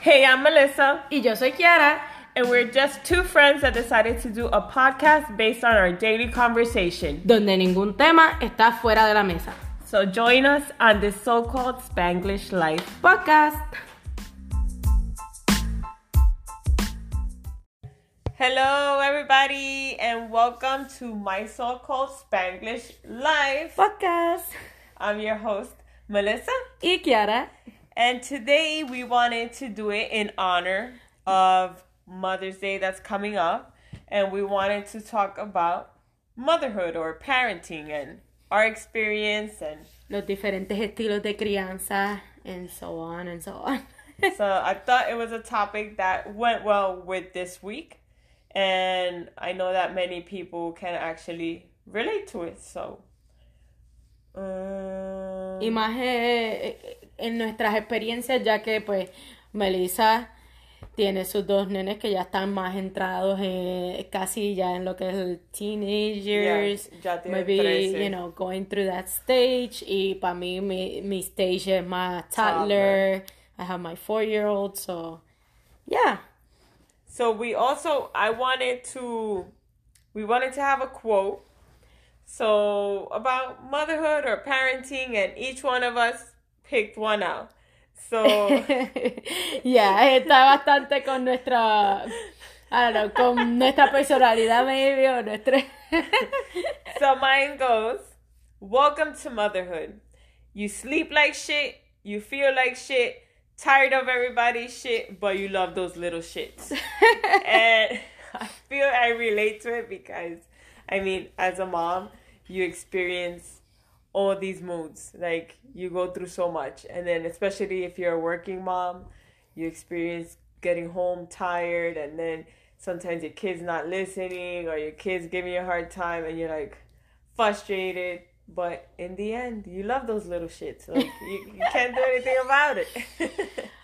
Hey, I'm Melissa, Y yo soy Kiara. and we're just two friends that decided to do a podcast based on our daily conversation. donde ningún tema está fuera de la mesa. So join us on this so called Spanglish life. Podcast. Hello, everybody, and welcome to my so called Spanglish life. Podcast. I'm your host, Melissa, Y Kiara. And today we wanted to do it in honor of Mother's Day that's coming up, and we wanted to talk about motherhood or parenting and our experience and Los diferentes estilos de crianza, and so on and so on. so I thought it was a topic that went well with this week, and I know that many people can actually relate to it. So, um, y más eh, en nuestras experiencias, ya que pues Melissa tiene sus dos nenes que ya están más entrados eh, casi ya en lo que es el teenagers, ya maybe, 13. you know, going through that stage. Y para mí, mi, mi stage es más Toddler. toddler. I have my four-year-old, so yeah. so we also I wanted to we wanted to have a quote so about motherhood or parenting, and each one of us picked one out. So. Ya, está bastante con nuestra, I don't know, con nuestra personalidad maybe o nuestra... So mine goes, Welcome to motherhood. You sleep like shit, you feel like shit, tired of everybody's shit, but you love those little shits. and I feel I relate to it because, I mean, as a mom, you experience all these moods. Like, you go through so much. And then, especially if you're a working mom, you experience getting home tired, and then sometimes your kid's not listening, or your kid's giving you a hard time, and you're like frustrated. But in the end, you love those little shits. Like, you, you can't do anything about it.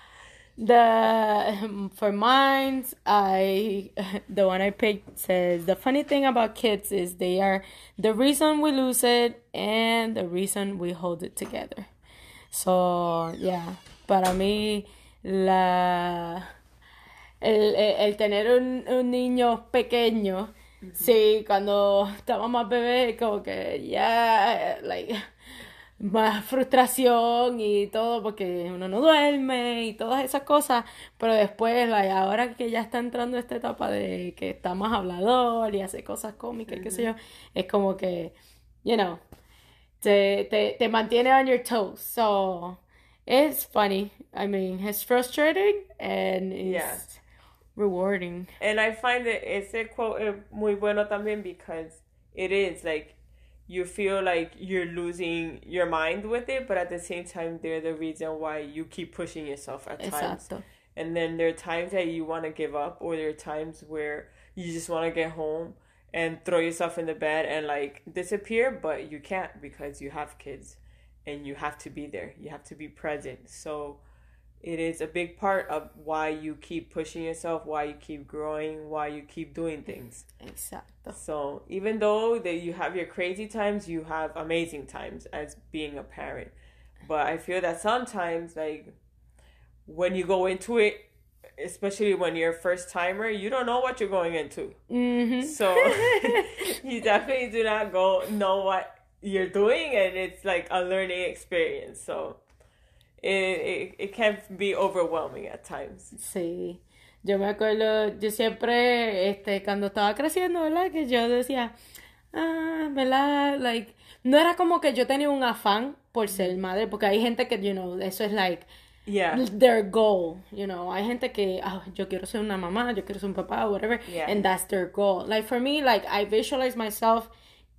The for mine, I the one I picked says the funny thing about kids is they are the reason we lose it and the reason we hold it together. So yeah, para mí la el, el, tener un, un niño pequeño, sí, cuando estamos más bebés, como que ya, like, más frustración y todo porque uno no duerme y todas esas cosas, pero después, like, ahora que ya está entrando esta etapa de que está más hablador y hace cosas cómicas, qué sé yo, es como que, you know, te, te, te mantiene on your toes. So, it's funny. I mean, it's frustrating and it's rewarding. And I find that ese quote muy bueno también because it is like you feel like you're losing your mind with it, but at the same time, they're the reason why you keep pushing yourself at times. Exacto. And then there are times that you want to give up, or there are times where you just want to get home and throw yourself in the bed and like disappear, but you can't because you have kids and you have to be there. You have to be present. So it is a big part of why you keep pushing yourself, why you keep growing, why you keep doing things. Exacto. So even though that you have your crazy times, you have amazing times as being a parent. But I feel that sometimes like when you go into it, especially when you're a first timer, you don't know what you're going into. hmm So you definitely do not go know what you're doing and it's like a learning experience. So it, it, it can be overwhelming at times. Sí. Yo me acuerdo, yo siempre, este, cuando estaba creciendo, ¿verdad? Que yo decía, ah, ¿verdad? Like, no era como que yo tenía un afán por ser madre, porque hay gente que, you know, eso es like Yeah. their goal, you know. Hay gente que, ah, yo quiero ser una mamá, yo quiero ser un papá, whatever, Yeah. and that's their goal. Like, for me, like, I visualize myself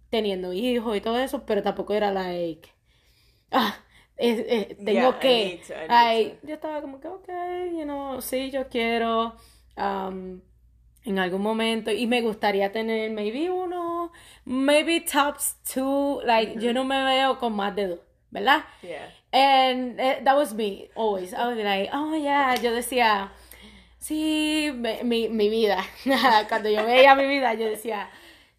teniendo hijos y todo eso, pero tampoco era like, ah, eh, eh, tengo Yeah, I que, need to, I need Ay, yo estaba como que, ok, you know, sí, yo quiero, um, en algún momento, y me gustaría tener maybe uno, maybe tops two, like, yo no me veo con más de dos, ¿verdad? Yeah. And eh, that was me, always. I was like, oh yeah, yo decía, sí, me- mi, mi vida. Cuando yo veía mi vida, yo decía,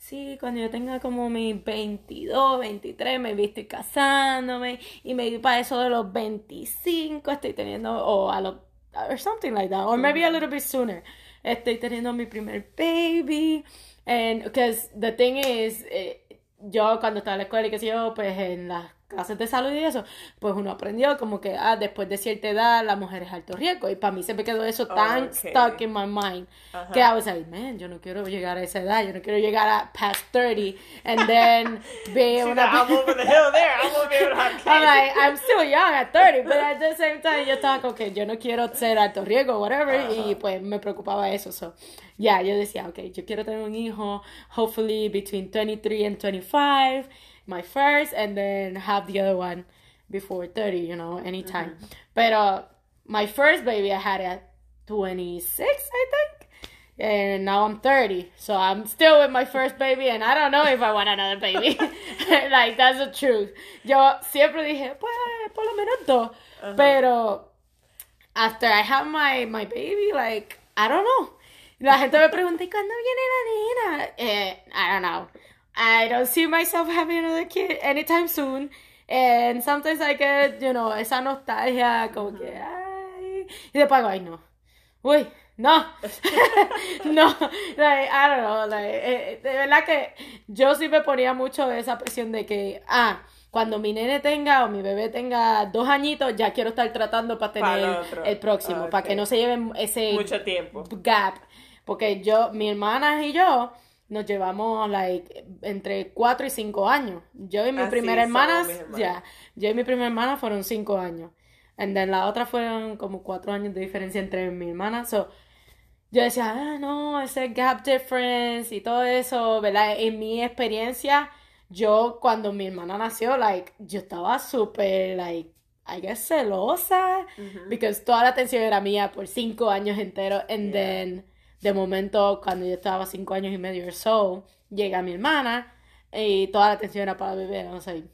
sí, cuando yo tenga como mis 22, 23, me estoy casándome y me vi para eso de los 25, estoy teniendo, o a los or something like that, or maybe a little bit sooner. Estoy teniendo mi primer baby, and because the thing is, eh, yo cuando estaba en la escuela y que sé yo, pues en las clases de salud y eso, pues uno aprendió como que, ah, después de cierta edad la mujer es alto riesgo. Y para mí se me quedó eso tan Okay. stuck in my mind que I was like, man, yo no quiero llegar a esa edad, yo no quiero llegar a past 30 and then be una... like, I'm over the hill there. I'm gonna be able to have kids. I'm like, I'm still young at 30, but at the same time, yo estaba como que yo no quiero ser alto riesgo, whatever, y pues me preocupaba eso. So, yeah, yo decía, okay, yo quiero tener un hijo, hopefully between 23 and 25, my first, and then have the other one before 30, you know, anytime. Mm-hmm. Pero uh, my first baby, I had at 26, I think. And now I'm 30. So I'm still with my first baby and I don't know if I want another baby. like, that's the truth. Yo siempre dije, pues, por lo menos dos. Uh-huh. Pero after I have my, my baby, like, I don't know. La gente me pregunta, ¿y cuándo viene la nena? Eh, I don't know. I don't see myself having another kid anytime soon. And sometimes I get, you know, esa nostalgia, como que, ay. Y después ay, no. Uy, no. no. Like, I don't know. Like, eh, de verdad que yo sí me ponía mucho esa presión de que, ah, cuando mi nene tenga o mi bebé tenga dos añitos, ya quiero estar tratando para tener el próximo, para que no se lleven ese Mucho tiempo. gap. Porque yo, mi hermana y yo nos llevamos like entre 4 y 5 años. Yo y mi Así primera hermana, ya, yo y mi primera hermana fueron 5 años. And then la otra fueron como 4 años de diferencia entre mi hermana. So, yo decía, ah, no, ese gap difference y todo eso, ¿verdad? En mi experiencia, yo cuando mi hermana nació, like, yo estaba súper, like, I guess celosa, because toda la atención era mía por cinco años enteros, and Yeah. then, de momento, cuando yo estaba cinco años y medio or so, llega mi hermana, y toda la atención era para el bebé, was like,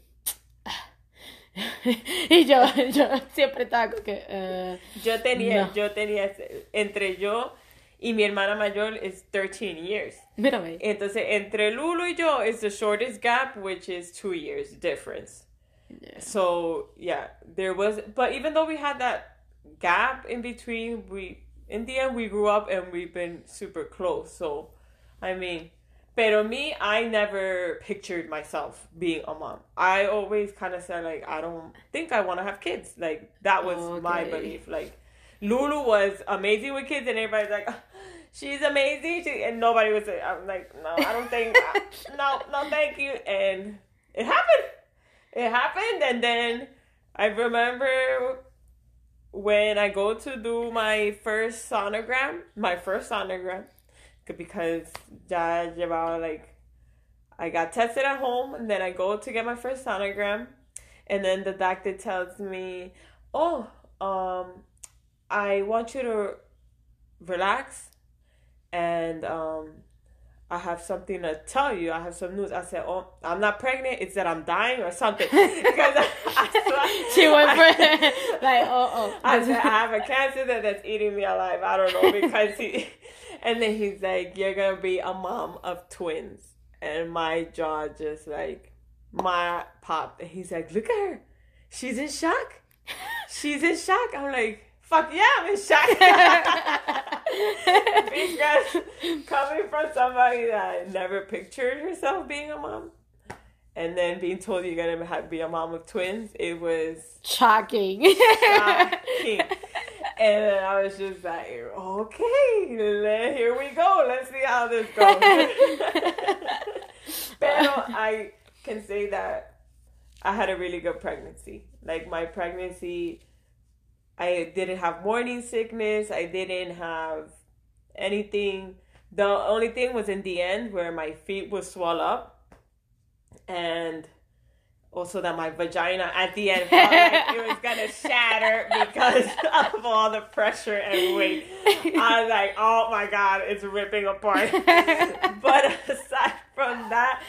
y yo, yo siempre estaba como que, eh, Yo tenía, No. yo tenía, entre yo y mi hermana mayor es 13 years. mírame. Entonces, entre Lulu y yo is the shortest gap, which is two years difference. Yeah. So, yeah, there was, but even though we had that gap in between, we, in the end, we grew up and we've been super close. So, I mean, pero me, I never pictured myself being a mom. I always kind of said, like, I don't think I want to have kids. Like, that was my belief. Like, Lulu was amazing with kids, and everybody's like, "Ah, she's amazing. She, and nobody was, like, I'm like, no, I don't think, no, no, thank you. And it happened. It happened, and then I remember when I go to do my first sonogram, my first sonogram, because ya llevaba like, I got tested at home, and then I go to get my first sonogram, and then the doctor tells me, "Oh, um, I want you to relax, and um, I have something to tell you. I have some news." I said, "Oh, I'm not pregnant. It's that I'm dying or something." because I, I, She went for like, oh, oh. I said, I have a cancer that, that's eating me alive. I don't know because he, and then he's like, you're gonna be a mom of twins, and my jaw just like my pop. And he's like, look at her, she's in shock. She's in shock. I'm like, fuck yeah, I'm in shock. because coming from somebody that never pictured herself being a mom. And then being told you're gonna have, be a mom of twins, it was Shocking. shocking. And then I was just like, okay, here we go. Let's see how this goes. Pero I can say that I had a really good pregnancy. Like my pregnancy, I didn't have morning sickness. I didn't have anything. The only thing was in the end where my feet would swell up. And also that my vagina at the end felt like it was gonna shatter because of all the pressure and weight. I was like, oh my god, it's ripping apart. but aside from that,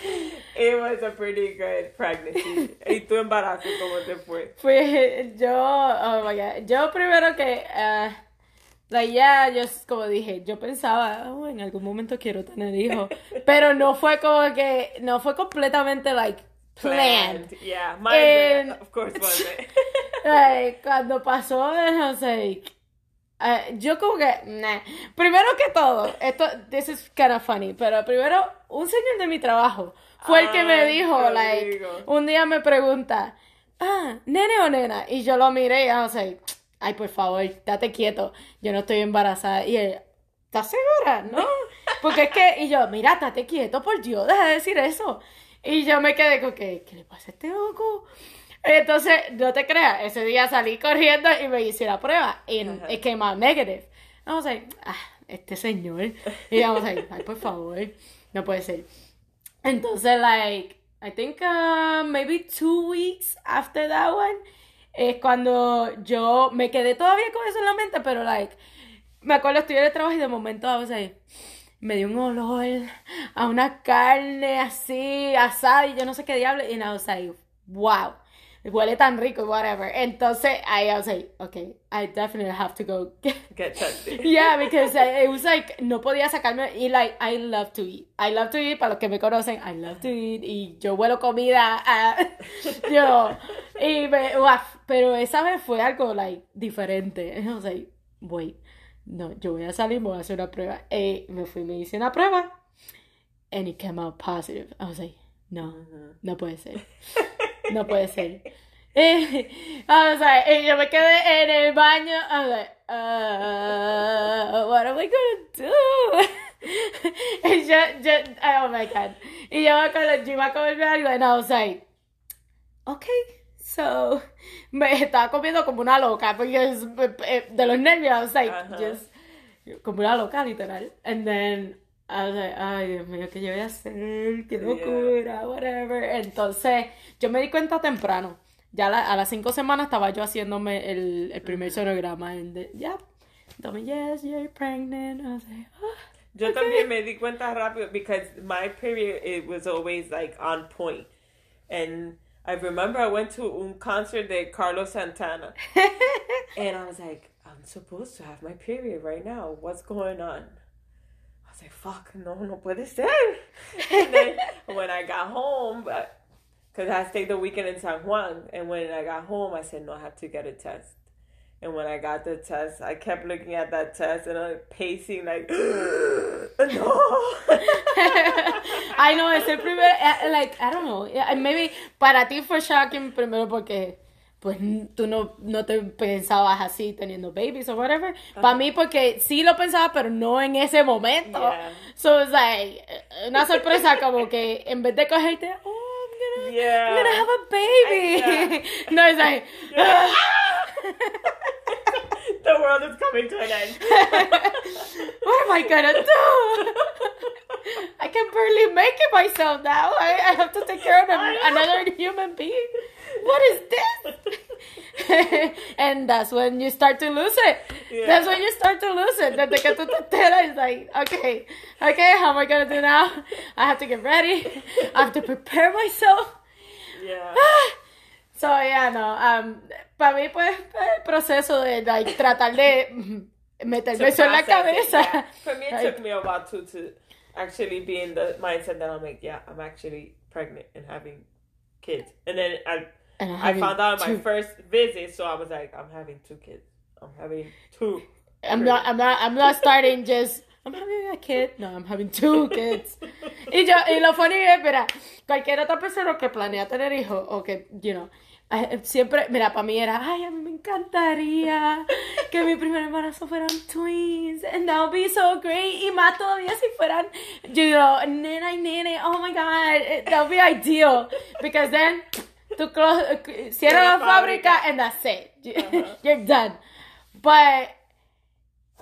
it was a pretty good pregnancy. ¿Y tu embarazo cómo te fue? Pues yo, oh my god, yo primero que, uh, like, yeah, yo como dije, yo pensaba, oh, en algún momento quiero tener hijos, pero no fue como que, no fue completamente like planned. Yeah, my And- of course wasn't. Like, cuando pasó, I was like, Uh, yo como que, nah. Primero que todo, esto, this is kind of funny, pero primero, un señor de mi trabajo fue el que me dijo, like, un día me pregunta, ah, nene o nena, y yo lo miré y I was like, ay, por favor, date quieto, yo no estoy embarazada, y él, ¿estás segura? No, porque es que, y yo, mira, date quieto, por Dios, deja de decir eso, y yo me quedé con que, ¿qué le pasa a este loco? Entonces, no te creas, ese día salí corriendo y me hice la prueba. Y Ajá. it came out negative. I was like, ah, este señor. Y I was like, ay, por favor, no puede ser. Entonces, like, I think uh, maybe two weeks after that one, es cuando yo me quedé todavía con eso en la mente, pero like, me acuerdo estoy en el trabajo y de momento I was like, me dio un olor a una carne así, asada y yo no sé qué diablo. Y I was like, wow, huele tan rico whatever. Entonces, I was like, okay, I definitely have to go get Get tested. Yeah, because I- it was like, no podía sacarme, y like, I love to eat. I love to eat, para los que me conocen, I love to eat, y yo vuelo comida, ah, yo, y me, uaf, pero esa vez fue algo, like, diferente. I was like, wait, no, yo voy a salir, me voy a hacer una prueba. Y me fui, me hice una prueba, and it came out positive. I was like, no, no puede ser. No puede ser. Eh, I was like, y yo me quedé en el baño. I was like, uh, what am I gonna do? y yo, yo, oh my god. Y yo, me acuerdo, yo iba a comerme algo, and I was like, okay, so. Me estaba comiendo como una loca, porque es- eh, de los nervios, I was like, Ajá. just, como una loca, literal. And then. I was like, ay, Dios mío, ¿qué yo voy a hacer? ¿Qué locura? Whatever. Entonces, yo me di cuenta temprano. Ya la- a las cinco semanas estaba yo haciéndome el, el primer sonograma. And the, yeah. Me, yes, you're pregnant. I was like, ah. Yo también me di cuenta rápido because my period it was always like on point. And I remember I went to un concert de Carlos Santana and I was like, I'm supposed to have my period right now. What's going on? I was like, fuck, no, no puede ser. And then when I got home, because I stayed the weekend in San Juan, and when I got home, I said, no, I have to get a test. And when I got the test, I kept looking at that test and I'm pacing like, no. I know, es el primer, eh, like, I don't know, maybe para ti fue shocking primero porque, pues, tú no, no te pensabas así teniendo babies o whatever. Para mí porque sí lo pensaba, pero no en ese momento. Yeah. So it's like, una sorpresa como que en vez de cogerte, oh, I'm gonna, Yeah. I'm gonna have a baby. no, it's like, the world is coming to an end. what am I gonna do? I can barely make it myself now. I, I have to take care of another human being. What is this? and that's when you start to lose it. Yeah. That's when you start to lose it. Desde que tú te enteras, it's like, okay, okay, how am I gonna do now? I have to get ready. I have to prepare myself. Yeah. So, yeah, no. Um, para mí, pues, el proceso de like, tratar de meterme eso en la process it, cabeza. yeah. For me, it Like- took me about two to actually be in the mindset that I'm like, yeah, I'm actually pregnant and having kids. And then I, And I'm I found out on my first visit, so I was like, I'm having two kids. I'm having two. I'm not, I'm not, I'm not starting just, I'm having a kid. No, I'm having two kids. Y yo, y lo funny es, mira, cualquier otra persona que planea tener hijos o que, you know, eh, siempre, mira, para mí era, ay, a mí me encantaría que mi primer embarazo fueran twins, and that would be so great. Y más todavía si fueran, you know, nena y nene, oh my god, eh, that would be ideal. Because then, tú close, cierras la fábrica and that's it. You're done. But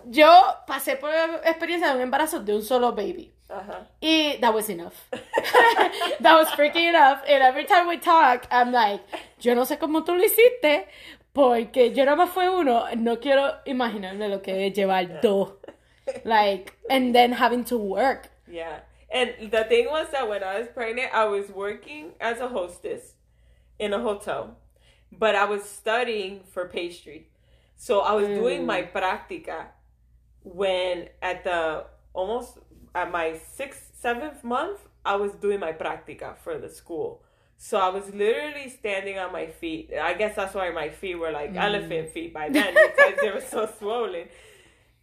yo pasé por la experiencia de un embarazo de un solo baby. Uh-huh. Y that was enough. that was freaking enough. And every time we talk, I'm like, yo no sé cómo tú lo hiciste, porque yo nada más fue uno. No quiero imaginarme lo que es llevar dos. Like, and then having to work. Yeah. And the thing was that when I was pregnant, I was working as a hostess in a hotel, but I was studying for pastry. So I was doing my práctica when at the almost at my sixth, seventh month, I was doing my práctica for the school. So I was literally standing on my feet. I guess that's why my feet were like mm. elephant feet by then because they were so swollen.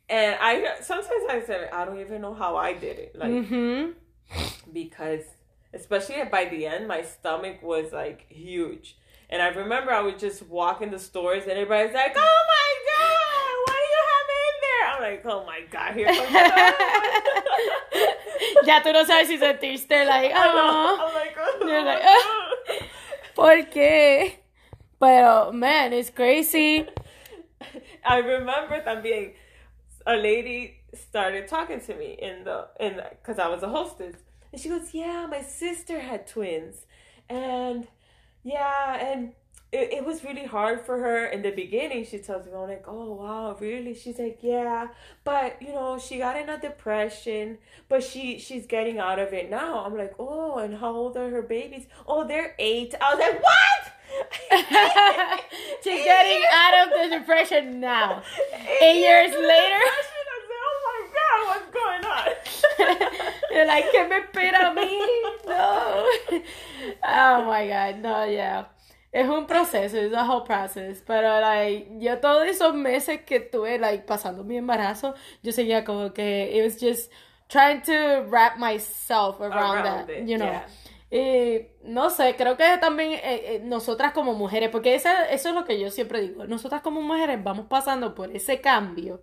And I sometimes I said I don't even know how I did it, like mm-hmm. because especially by the end, my stomach was like huge. And I remember I would just walk in the stores and everybody's like, "Oh my god, what do you have in there?" I'm like, "Oh my god, here comes." ya tú no sabes si sentiste like, oh. I'm like, oh. You're like, oh. ¿Por qué? Pero man, it's crazy. I remember también a lady started talking to me in the in because I was a hostess, and she goes, "Yeah, my sister had twins, and yeah, and." It, it was really hard for her in the beginning. She tells me, I'm like, oh wow, really? She's like, yeah, but you know, she got in a depression, but she she's getting out of it now. I'm like, oh, and how old are her babies? Oh, they're eight. I was like, what? She's getting out of the depression now. Eight, Eight years, years later. Oh my god, what's going on? You're like, ¿qué me espera a mí? No. Oh my god, no, yeah. Es un proceso, es a whole process. Pero, like, yo todos esos meses que tuve, like, pasando mi embarazo, yo seguía como que it was just trying to wrap myself around, that, you know. Yeah. Y no sé, creo que también eh, eh, nosotras como mujeres, porque eso, eso es lo que yo siempre digo, nosotras como mujeres vamos pasando por ese cambio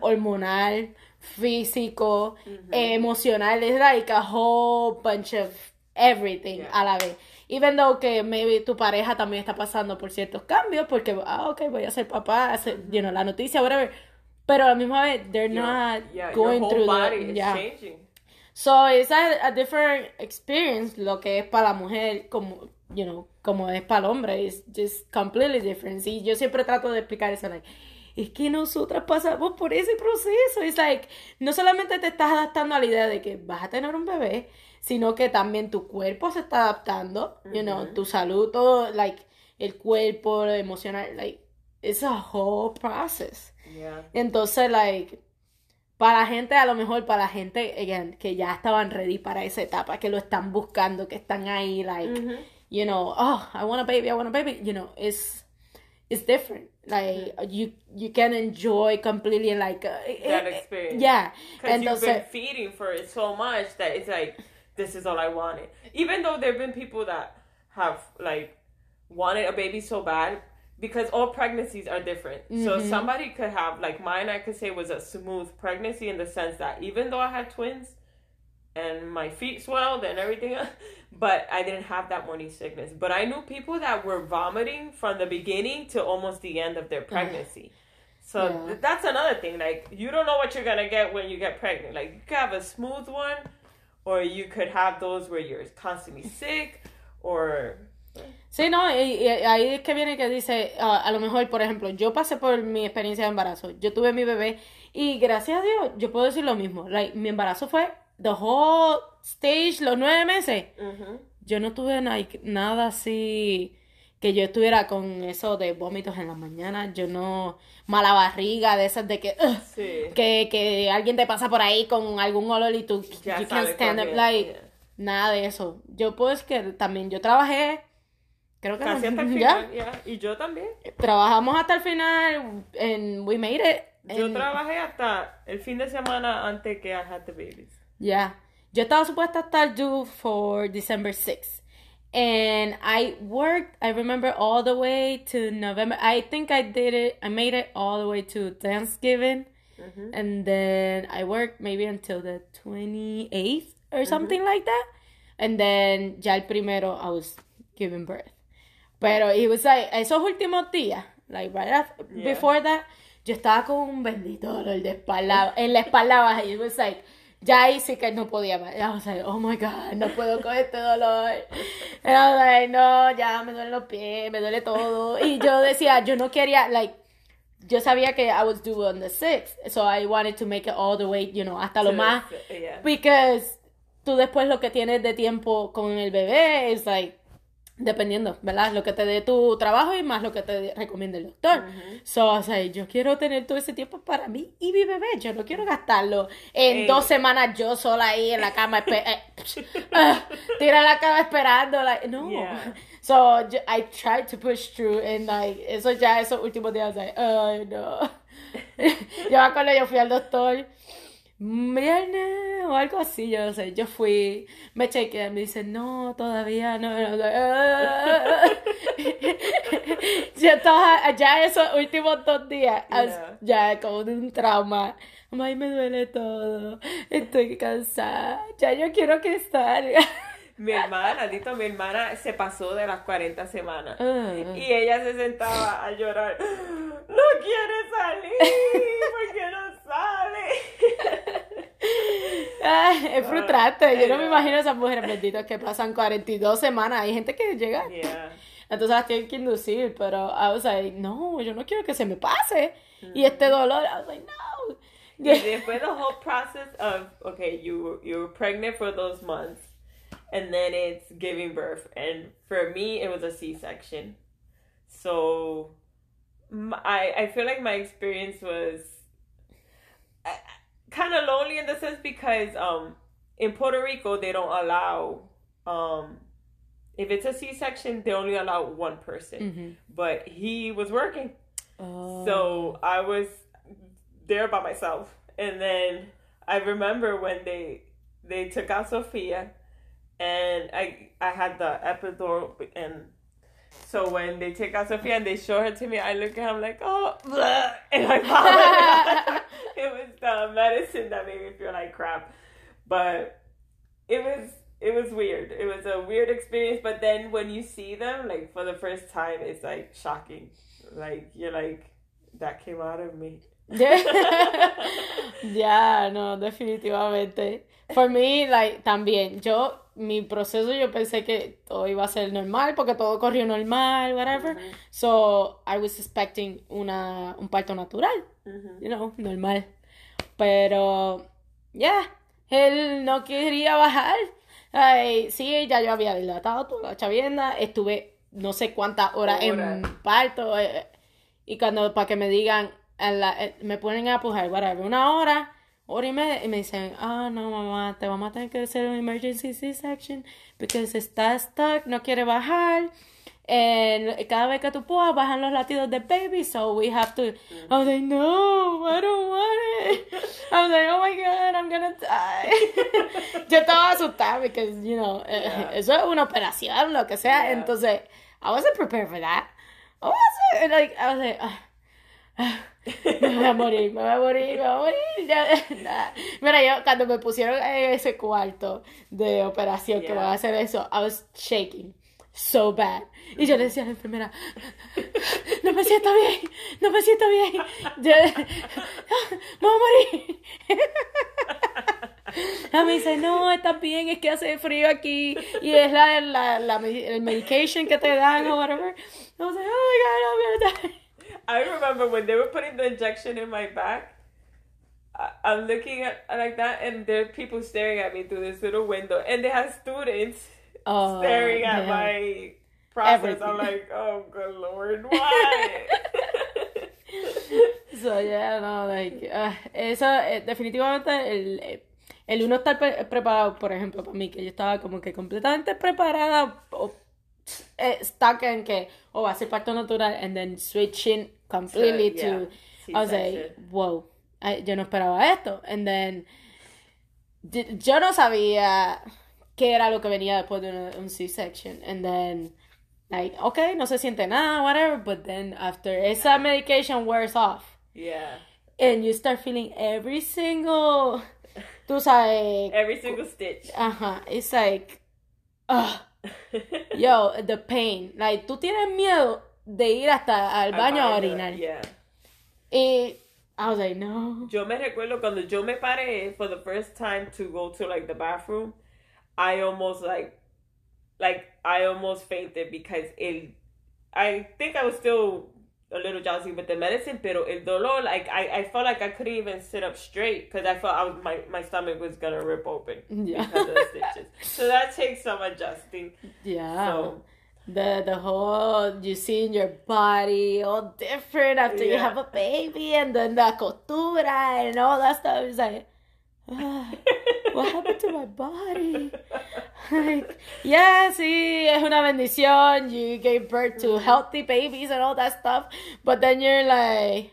hormonal, físico, emocional, es like a whole bunch of everything a la vez. Even though que maybe tu pareja también está pasando por ciertos cambios, porque, ah, ok, voy a ser papá, hacer, you know, la noticia, whatever. Pero a la misma vez, they're not going through the, changing. So it's a, a, different experience lo que es para la mujer como, you know, como es para el hombre. It's just completely different. Y yo siempre trato de explicar eso, like, es que nosotras pasamos por ese proceso. Es like, no solamente te estás adaptando a la idea de que vas a tener un bebé, sino que también tu cuerpo se está adaptando, you know, tu salud, todo, like, el cuerpo, lo emocional, like, it's a whole process. Yeah. Entonces, like, para gente, a lo mejor para gente again, que ya estaban ready para esa etapa, que lo están buscando, que están ahí, like, you know, oh, I want a baby, I want a baby, you know, it's, it's different. Like, you, you can enjoy completely, like, uh, that experience. Yeah. Because you've been feeding for it so much that it's like, this is all I wanted. Even though there have been people that have, like, wanted a baby so bad, because all pregnancies are different. Mm-hmm. So somebody could have like mine I could say was a smooth pregnancy in the sense that even though I had twins and my feet swelled and everything but I didn't have that morning sickness. But I knew people that were vomiting from the beginning to almost the end of their pregnancy. So yeah. th- that's another thing. Like you don't know what you're gonna get when you get pregnant. Like you could have a smooth one, or you could have those where you're constantly sick, or Sí, no, y, ahí es que viene que dice, ah, a lo mejor, por ejemplo, yo pasé por mi experiencia de embarazo, yo tuve mi bebé y gracias a Dios, yo puedo decir lo mismo, like, mi embarazo fue the whole stage, los nueve meses. Yo no tuve nada así que yo estuviera con eso de vómitos en la mañana, yo no, mala barriga, de esas de que, que, que alguien te pasa por ahí con algún olor y tú, you can't stand up, like, nada de eso. Yo pues que también, yo trabajé Creo que Casi hasta el final. Y yo también. Trabajamos hasta el final en We Made It. Yo trabajé hasta el fin de semana antes que I had the babies. Ya. Yo estaba supuesta a estar due for December 6th. And I worked, I remember all the way to November. I think I did it, I made it all the way to Thanksgiving. Mm-hmm. And then I worked maybe until the 28th or something like that. And then ya el primero I was giving birth. Pero, it was like, esos últimos días, like right after, before that, yo estaba con un bendito dolor de espalda, en la espalda baja, y it was like, ya ahí sí que no podía más. I was like, oh my god, no puedo con este dolor. And I was like, no, ya me duelen los pies, me duele todo. Y yo decía, yo no quería, like, yo sabía que I was due on the 6th, so I wanted to make it all the way, you know, hasta lo más. Because tú después lo que tienes de tiempo con el bebé es like Dependiendo, ¿verdad? Lo que te dé tu trabajo y más lo que te recomiende el doctor. So, o sea, yo quiero tener todo ese tiempo para mí y mi bebé. Yo no quiero gastarlo en Ey. dos semanas yo sola ahí en la cama. eh, ah, tira la cama esperando. Like, no. Yeah. So, I tried to push through and like, eso ya, esos últimos días, like, ay, no. yo me acuerdo, yo fui al doctor viernes o algo así, yo no sé, yo fui, me chequeé, me dice, no, todavía no, no, no, ah". yo estaba, ya esos últimos dos días, as- ya como de un trauma, ay, me duele todo, estoy cansada, ya yo quiero que salga. Mi hermana, Dito, mi hermana se pasó de las 40 semanas. Ah. Y ella se sentaba a llorar. No quiere salir. ¿Por qué no sale? Ay, es frustrante, yo no me imagino esas mujeres benditas que pasan 42 semanas, hay gente que llega Yeah. Entonces las tienen que inducir, pero I was like, no, yo no quiero que se me pase. Y este dolor, I was like, no. Y después the whole process of okay, you you were pregnant for those months, and then it's giving birth, and for me it was a C section, so i feel like my experience was kind of lonely in the sense because um in Puerto Rico they don't allow um if it's a C section they only allow one person, Mhm. but he was working. Oh. So I was there by myself, and then I remember when they they took out Sophia, and I I had the epidural, and so when they take out Sophia and they show her to me, I look at him like oh, and I vomit. it was the medicine that made me feel like crap, but it was. It was weird. It was a weird experience, but then when you see them, like for the first time, it's like shocking. Like you're like, that came out of me. yeah, no, definitivamente. For me, like, también, yo, mi proceso, yo pensé que todo iba a ser normal, porque todo corrió normal, whatever. So, I was expecting una, un parto natural, you know, normal. Pero, ya, él no quería bajar. Ay, sí, ya yo había dilatado toda la chavienda, estuve no sé cuántas horas en Horas. parto, eh, y cuando, para que me digan, la- eh, me ponen a pujar, whatever, una hora, hora y media, y me dicen, ah, no, mamá, te vamos a tener que hacer un emergency C-section, porque está stuck, no quiere bajar, and cada vez que tú puedas, bajan los latidos del baby, so we have to, I was like, no, I don't want it, I was like, oh my god, I'm gonna die, yo estaba asustada, because, you know, eh, Yeah. eso es una operación, lo que sea, Yeah. entonces, I wasn't prepared for that, I wasn't, like, I was like, ah, me voy a morir, me voy a morir, me voy a morir. Ya. Mira, yo cuando me pusieron en ese cuarto de operación que Yeah. van a hacer eso, I was shaking so bad. Y yo le decía a la enfermera, no me siento bien, no me siento bien. Yo, me voy a morir. Ella me dice, no, estás bien, es que hace frío aquí y es la, la, el medication que te dan o whatever. I was like, oh my god, I'm gonna die. I remember when they were putting the injection in my back. I- I'm looking at like that, and there are people staring at me through this little window, and they have students Oh, staring at yeah. my process. I'm like, oh good lord, why? So, yeah, no, like, ah, eso, eh, definitivamente, el, eh, el uno estar pre- preparado, por ejemplo, para mí, que yo estaba como que completamente preparada, o, eh, stuck en que, o va a ser parto natural, and then switching completely So, yeah, to, I was like, wow, yo no esperaba esto, and then, yo no sabía qué era lo que venía después de una- un C-section, and then, like, okay, no se siente nada, whatever, but then after esa medication wears off, yeah, and you start feeling every single tú sabes every single stitch. ajá it's like ugh, yo the pain. Like tú tienes miedo de ir hasta al baño a orinar Yeah. y I was like no Yo me recuerdo cuando yo me paré for the first time to go to like the bathroom, I almost like, like I almost fainted because it, I think I was still a little drowsy with the medicine, pero el dolor, like I, I felt like I couldn't even sit up straight because I felt I was, my, my stomach was gonna rip open Yeah. because of the stitches. So that takes some adjusting. yeah So the the whole you see in your body all different after you have a baby and then the costura and all that stuff is like ah, what happened to my body like yeah sí es una bendición you gave birth to healthy babies and all that stuff but then you're like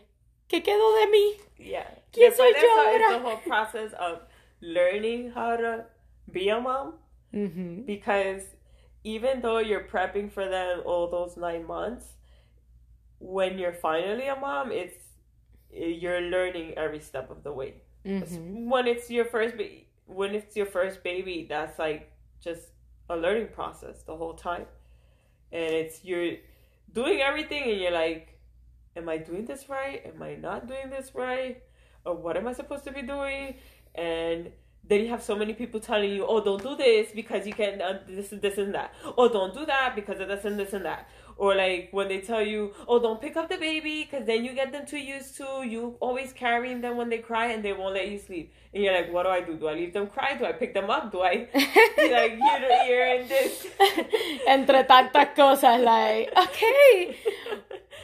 ¿qué quedó de mí? Yeah. ¿Quién Yeah, soy yo ahora? the whole process of learning how to be a mom Mhm. because even though you're prepping for them all those nine months, when you're finally a mom, it's you're learning every step of the way. Mhm. When it's your first ba- when it's your first baby, that's like just a learning process the whole time, and it's you're doing everything, and you're like, "Am I doing this right? Am I not doing this right? Or what am I supposed to be doing?" And then you have so many people telling you, "Oh, don't do this because you can uh, this and this and that." Oh, don't do that because of this and this and that. Or like when they tell you, "Oh, don't pick up the baby because then you get them too used to you always carrying them when they cry and they won't let you sleep." And you're like, "What do I do? Do I leave them cry? Do I pick them up? Do I?" like you know, you're in this. Entre tantas cosas, like, okay,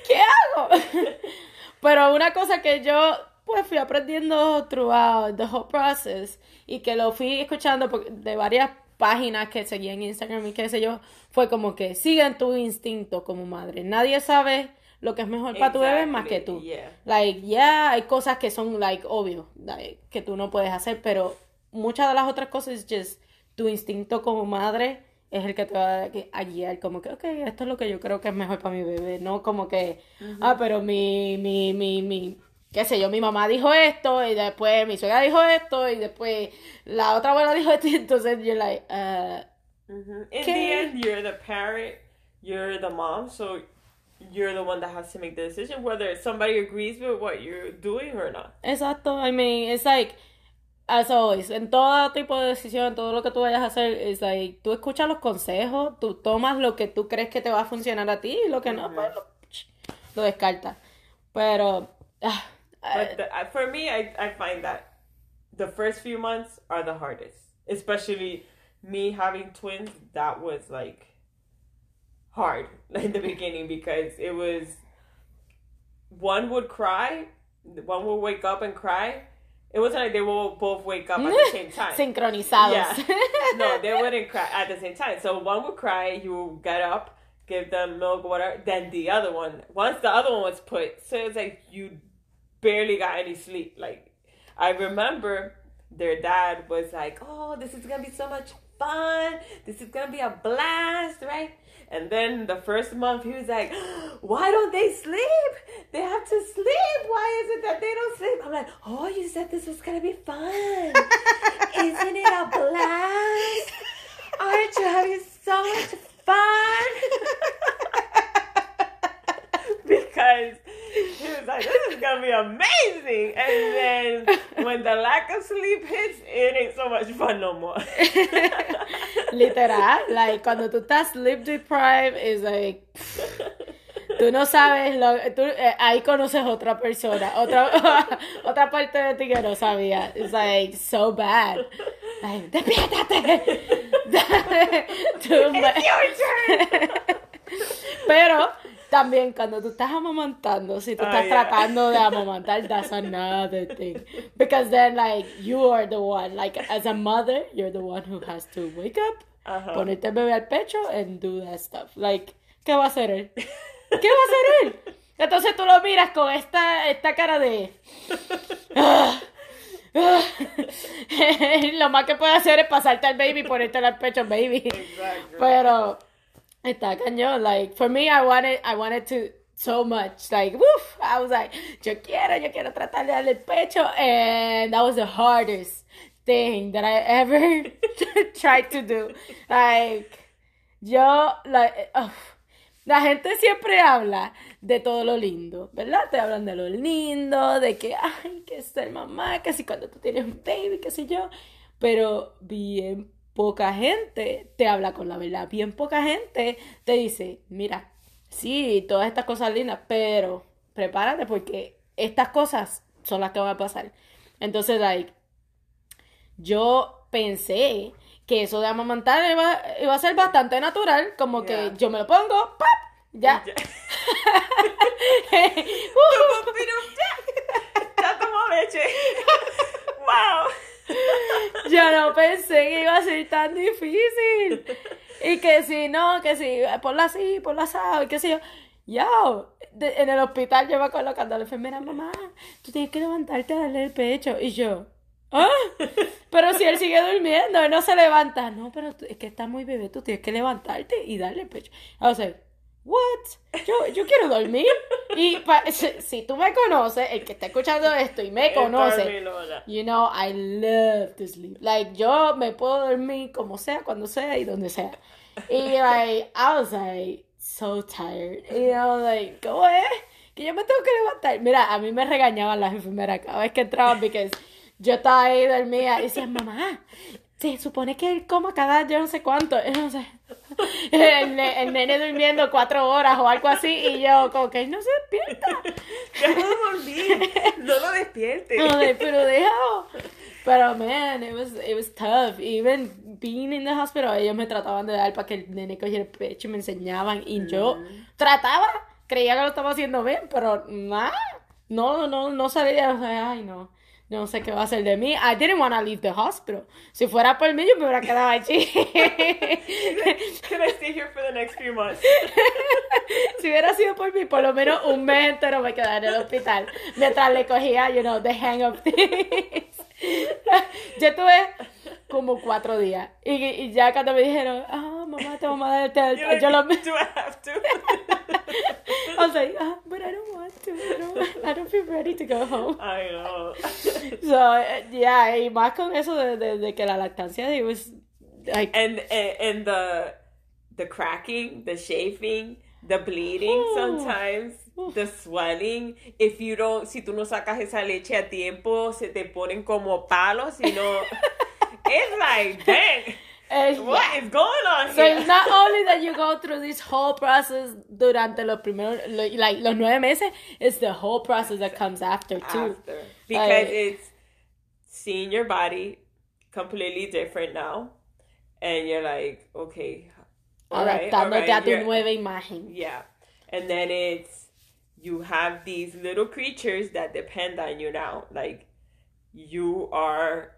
¿qué hago? Pero una cosa que yo pues fui aprendiendo throughout the whole process y que lo fui escuchando de varias páginas que seguía en Instagram y qué sé yo, fue como que siguen tu instinto como madre. Nadie sabe lo que es mejor para tu bebé más que tú. Yeah. Like, yeah, hay cosas que son, like, obvio, like, que tú no puedes hacer, pero muchas de las otras cosas es just tu instinto como madre es el que te va a a guiar, como que, ok, esto es lo que yo creo que es mejor para mi bebé, no como que, ah, pero mi, mi, mi, mi, qué sé yo, mi mamá dijo esto, y después mi suegra dijo esto, y después la otra abuela dijo esto, y entonces you're like, uh, hmm In the end, you're the parent, you're the mom, so you're the one that has to make the decision whether somebody agrees with what you're doing or not. Exacto, I mean, it's like, as always, en todo tipo de decisión, todo lo que tú vayas a hacer, es like, tú escuchas los consejos, tú tomas lo que tú crees que te va a funcionar a ti y lo que no, pues lo, lo descartas. Pero, ah, But uh, the, for me, I, I find that the first few months are the hardest, especially me having twins. That was like hard in the beginning because it was one would cry, one would wake up and cry. It wasn't like they will both wake up at the same time. sincronizados. Yeah. no, they wouldn't cry at the same time. So one would cry, you would get up, give them milk, water. Then the other one, once the other one was put, so it's like you barely got any sleep. Like I remember their dad was like, "Oh, this is gonna be so much fun. This is gonna be a blast, right?" And then the first month, he was like, "Why don't they sleep? They have to sleep. Why is it that they don't sleep?" I'm like, "Oh, you said this was gonna be fun. Isn't it a blast? Aren't you having so much fun?" because he was like, "This is gonna be amazing," and then when the lack of sleep hits, it ain't so much fun no more. Literal, like, cuando tú estás sleep deprived, is like, tú no sabes, lo, tú, eh, ahí conoces otra persona, otra, otra parte de ti que no sabía. It's like, so bad. Like, despiértate. It's your turn. Pero también cuando tú estás amamantando, si tú estás yeah. tratando de amamantar, that's another thing. Because then, like, you are the one, like, as a mother, you're the one who has to wake up, Ajá. ponerte el bebé al pecho, and do that stuff. Like, ¿qué va a hacer él? ¿Qué va a hacer él? Entonces tú lo miras con esta, esta cara de... "Ah, ah". lo más que puede hacer es pasarte al baby y ponértelo al pecho, baby. Exactly. Pero está cañón. Like, for me, I wanted, I wanted to so much. Like, woof, I was like, yo quiero, yo quiero tratar de el pecho. And that was the hardest thing that I ever tried to do. Like, yo, like, ugh. la gente siempre habla de todo lo lindo, ¿verdad? Te hablan de lo lindo, de que, ay, que ser mamá, que si cuando tú tienes un baby, qué sé yo. Pero bien poca gente te habla con la verdad. Bien poca gente te dice, mira, sí, todas estas cosas lindas, pero prepárate porque estas cosas son las que van a pasar. Entonces, like, yo pensé que eso de amamantar iba, iba a ser bastante natural, como que yo me lo pongo, ¡pap! Ya. Ya. Uh, Ya leche. wow. Yo no pensé que iba a ser tan difícil. Y que si no, que si, ponla así, ponla así, qué sé yo. Yo, de- en el hospital yo me acuerdo cuando la enfermera, mamá, tú tienes que levantarte a darle el pecho. Y yo, ¿ah? Pero si él sigue durmiendo, él no se levanta. No, pero es que está muy bebé, tú tienes que levantarte y darle el pecho. O sea, what? Yo, yo quiero dormir. Y pa- si, si tú me conoces, el que está escuchando esto y me conoce. You know, I love to sleep. Like, yo me puedo dormir como sea, cuando sea y donde sea. Y, like, I was, like, so tired. You know, like, ¿cómo es? Que yo me tengo que levantar. Mira, a mí me regañaban las enfermeras cada vez que entraban porque yo estaba ahí dormida y decían, mamá, se supone que él coma cada yo no sé cuánto. No sé. El, el nene durmiendo cuatro horas o algo así y yo como que él no se despierta. Déjalo dormir. No lo despiertes. No, pero déjalo. Pero man, it was, it was tough. Even being in the hospital, ellos me trataban de dar para que el nene cogiera el pecho y me enseñaban. Y yo trataba, creía que lo estaba haciendo bien, pero nada. No, no, no salía. O sea, Ay, no. No sé qué va a hacer de mí. I didn't want to leave the hospital. Si fuera por mí, yo me hubiera quedado allí. Can I stay here for the next few months? si hubiera sido por mí, por lo menos un mes entero me quedaba en el hospital. Mientras le cogía, you know, the hang of things. Yo estuve como cuatro días. Y, y ya cuando me dijeron, ah, mamá, te vamos a dar el You're yo lo Do I have to? I was like, ah, I don't feel ready to go home. I know. So, eh, yeah, y más con eso de, de, de que la lactancia, it was like, and, and and the the cracking, the chafing, the bleeding sometimes, the swelling. If you don't, si tú no sacas esa leche a tiempo, se te ponen como palos, y no. it's like, dang, what is going on So here? it's not only that you go through this whole process durante los primeros, like los nueve meses, it's the whole process that comes after too. After. Because Like- it's seeing your body completely different now, and you're like, okay, all right, all right, a tu nueva imagen. Yeah. And then it's you have these little creatures that depend on you now. Like you are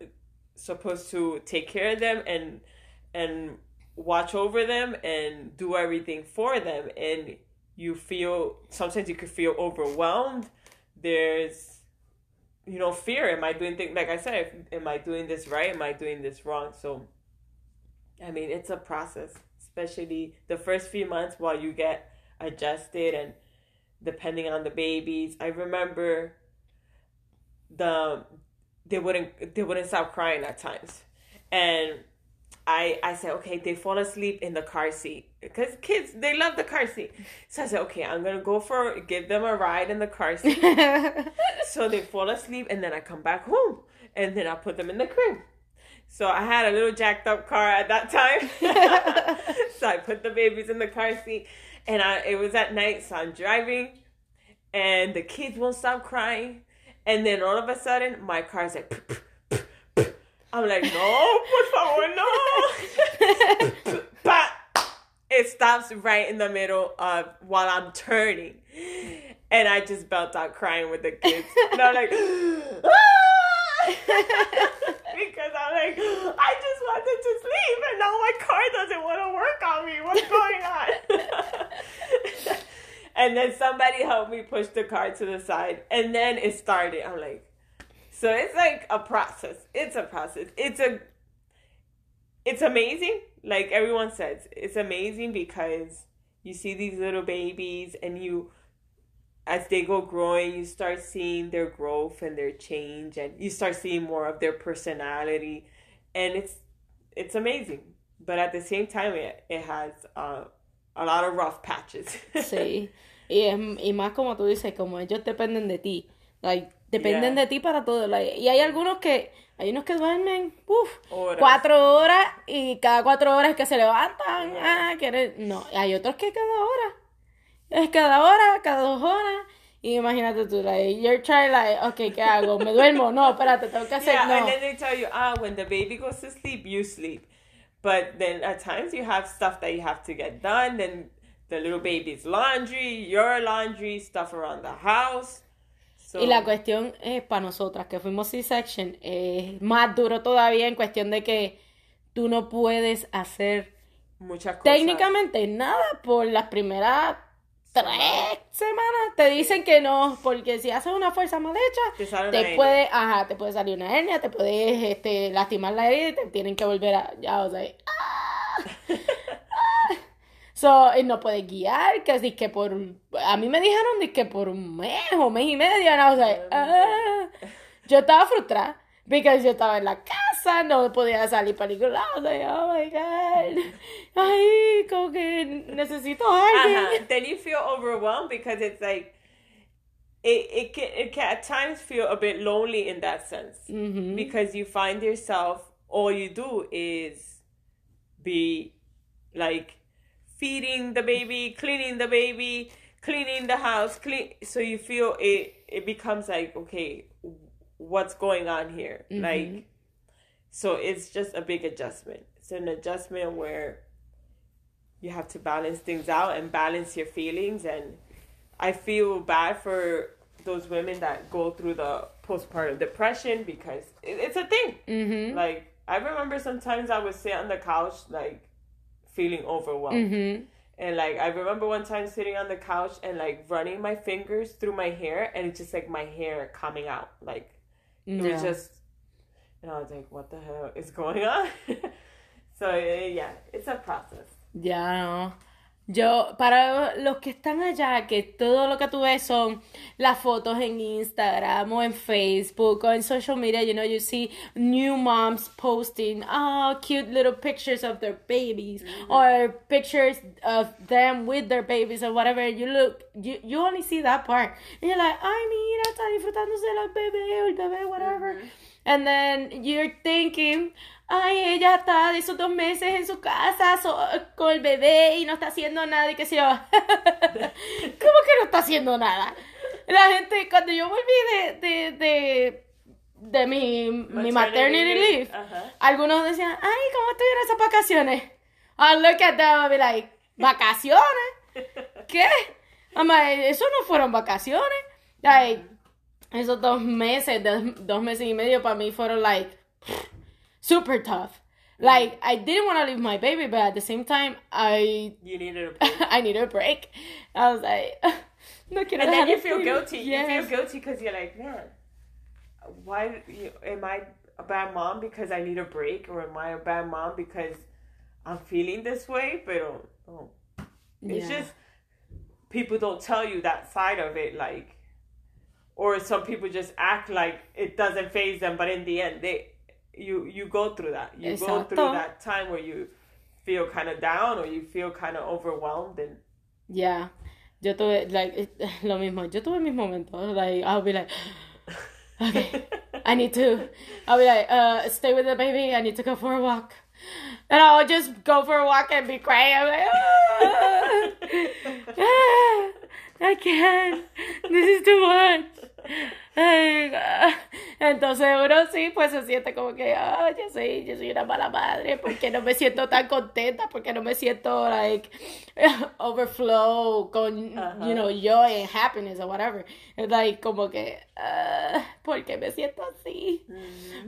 supposed to take care of them and and watch over them and do everything for them and you feel sometimes you could feel overwhelmed. There's you know fear am i doing things like i said am i doing this right am i doing this wrong so I mean, it's a process, especially the first few months while you get adjusted and depending on the babies. I remember the they wouldn't they wouldn't stop crying at times, and I I said okay they fall asleep in the car seat because kids they love the car seat. So I said okay I'm gonna go for give them a ride in the car seat. so they fall asleep and then I come back home and then I put them in the crib. So I had a little jacked up car at that time. so I put the babies in the car seat and I it was at night, so I'm driving and the kids won't stop crying. And then all of a sudden my car's like I'm like, no, por favor, no. but it stops right in the middle of while I'm turning. And I just belt out crying with the kids. And I'm like, "Ah!" because I'm like, I just wanted to sleep and now my car doesn't want to work on me. What's going on? and then somebody helped me push the car to the side and then it started. I'm like, so it's like a process. It's a process. It's a it's amazing. Like everyone says, it's amazing because you see these little babies and you as they go growing, you start seeing their growth and their change and you start seeing more of their personality and it's it's amazing. But at the same time it, it has uh, a lot of rough patches. Sí. Y, es, y más como tú dices, como ellos dependen de ti. Like, dependen Yeah. de ti para todo. Y hay algunos que, hay unos que duermen, uf, Horas. cuatro horas y cada cuatro horas que se levantan, Yeah. ah, quieren, no. Hay otros que cada hora. Es cada hora, cada dos horas. Y imagínate tú, like, you're trying, like, okay, ¿qué hago? ¿Me duermo? No, espérate, tengo que hacer, yeah, no. and then they tell you, ah, when the baby goes to sleep, you sleep. But then at times you have stuff that you have to get done. Then the little baby's laundry, your laundry, stuff around the house. So, Y la cuestión es para nosotras que fuimos C-section, es más duro todavía en cuestión de que tú no puedes hacer muchas cosas. técnicamente nada por las primeras tres semanas. Te dicen que no, porque si haces una fuerza mal hecha, Te te puede, ajá, te puede salir una hernia, te puedes este, lastimar la herida y te tienen que volver a, ya, o sea. So, no puedes guiar, que así que por, a mí me dijeron de que por un mes o mes y medio, and I was like, ah. yo estaba frustrada, porque yo estaba en la casa, no podía salir para ningún lado, I was like, oh my god, ay, como que necesito a alguien. uh-huh. Then you feel overwhelmed because it's like it it can it can at times feel a bit lonely in that sense Mhm. because you find yourself all you do is be like feeding the baby, cleaning the baby, cleaning the house, clean. So you feel it. It becomes like okay, what's going on here? Like, so it's just a big adjustment. It's an adjustment where you have to balance things out and balance your feelings and I feel bad for those women that go through the postpartum depression because it's a thing. Mhm. Like I remember sometimes I would sit on the couch like feeling overwhelmed. Mhm. And like I remember one time sitting on the couch and like running my fingers through my hair and it's just like my hair coming out. Like it was just and I was like, what the hell is going on? so yeah, it's a process. No. Yo, para los que están allá, que todo lo que tú ves son las fotos en Instagram o en Facebook o en social media, you know, you see new moms posting, oh, cute little pictures of their babies or pictures of them with their babies or whatever. You look, you, you only see that part. And you're like, ay, mira, está disfrutándose la bebé o el bebé, whatever. And then you're thinking, ay, ella está de esos dos meses en su casa so- con el bebé y no está haciendo nada y qué sé yo. ¿Cómo que no está haciendo nada? La gente, cuando yo volví de, de, de, de mi, mi maternity leave, Ajá. algunos decían, ay, ¿cómo estuvieron esas vacaciones? I look at them and be like, ¿vacaciones? ¿Qué? Like, eso no fueron vacaciones. Like, esos dos meses, dos, dos meses y medio para mí fueron like super tough. Like, I didn't want to leave my baby, but at the same time, I You needed a break. I needed a break. I was like, no quiero and then dejar you el feel baby. guilty. You feel guilty because you're like, man, why you, am I a bad mom because I need a break, or am I a bad mom because I'm feeling this way? But oh, it's Yeah. just people don't tell you that side of it, like, or some people just act like it doesn't phase them, but in the end, they you you go through that. You go through that time where you feel kind of down or you feel kind of overwhelmed and Yeah. Yo tuve, like, eh, lo mismo. Yo tuve mis momentos. Like, I'll be like, okay, I need to. I'll be like, uh, stay with the baby. I need to go for a walk. And I'll just go for a walk and be crying. I'm like, ah, ah, I can't. This is too much. Entonces uno sí, pues se siente como que, ah, yo soy, yo soy una mala madre, porque no me siento tan contenta, porque no me siento, like, overflow con, Ajá. you know, joy and happiness or whatever. Es like, como que, ah, ¿por qué me siento así?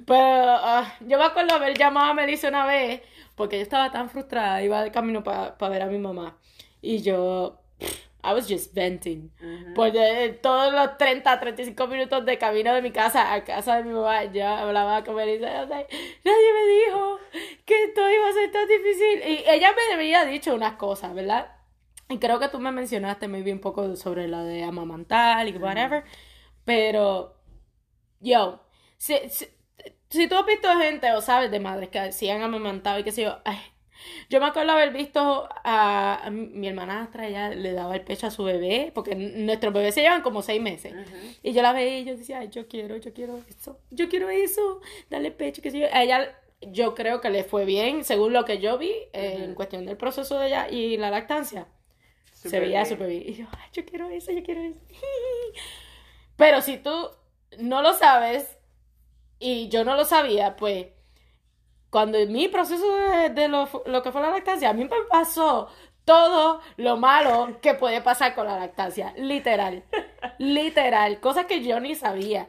Pero ah, yo me acuerdo haber llamado a Melissa una vez porque yo estaba tan frustrada, iba de camino para ver a mi mamá y yo, I was just venting. Por de- todos los 30, 35 minutos de camino de mi casa a casa de mi mamá, yo hablaba con Melissa, like, nadie me dijo que esto iba a ser tan difícil. Y ella me había dicho unas cosas, ¿verdad? Y creo que tú me mencionaste muy bien un poco sobre la de amamantar y whatever. Pero, yo, si, si, si tú has visto gente o sabes de madres que sí han amamantado y qué sé yo, ay, yo me acuerdo haber visto a, a mi hermanastra, ella le daba el pecho a su bebé, porque nuestros bebés se llevan como seis meses. Y yo la veía y yo decía, ay, yo quiero, yo quiero eso, yo quiero eso, dale pecho, qué sé yo. A ella, yo creo que le fue bien, según lo que yo vi, eh, en cuestión del proceso de ella y la lactancia se veía súper bien. Y yo, ay, yo quiero eso, yo quiero eso. Pero si tú no lo sabes y yo no lo sabía, pues cuando en mi proceso de, lo, que fue la lactancia, a mí me pasó todo lo malo que puede pasar con la lactancia. Literal. Literal. Cosas que yo ni sabía.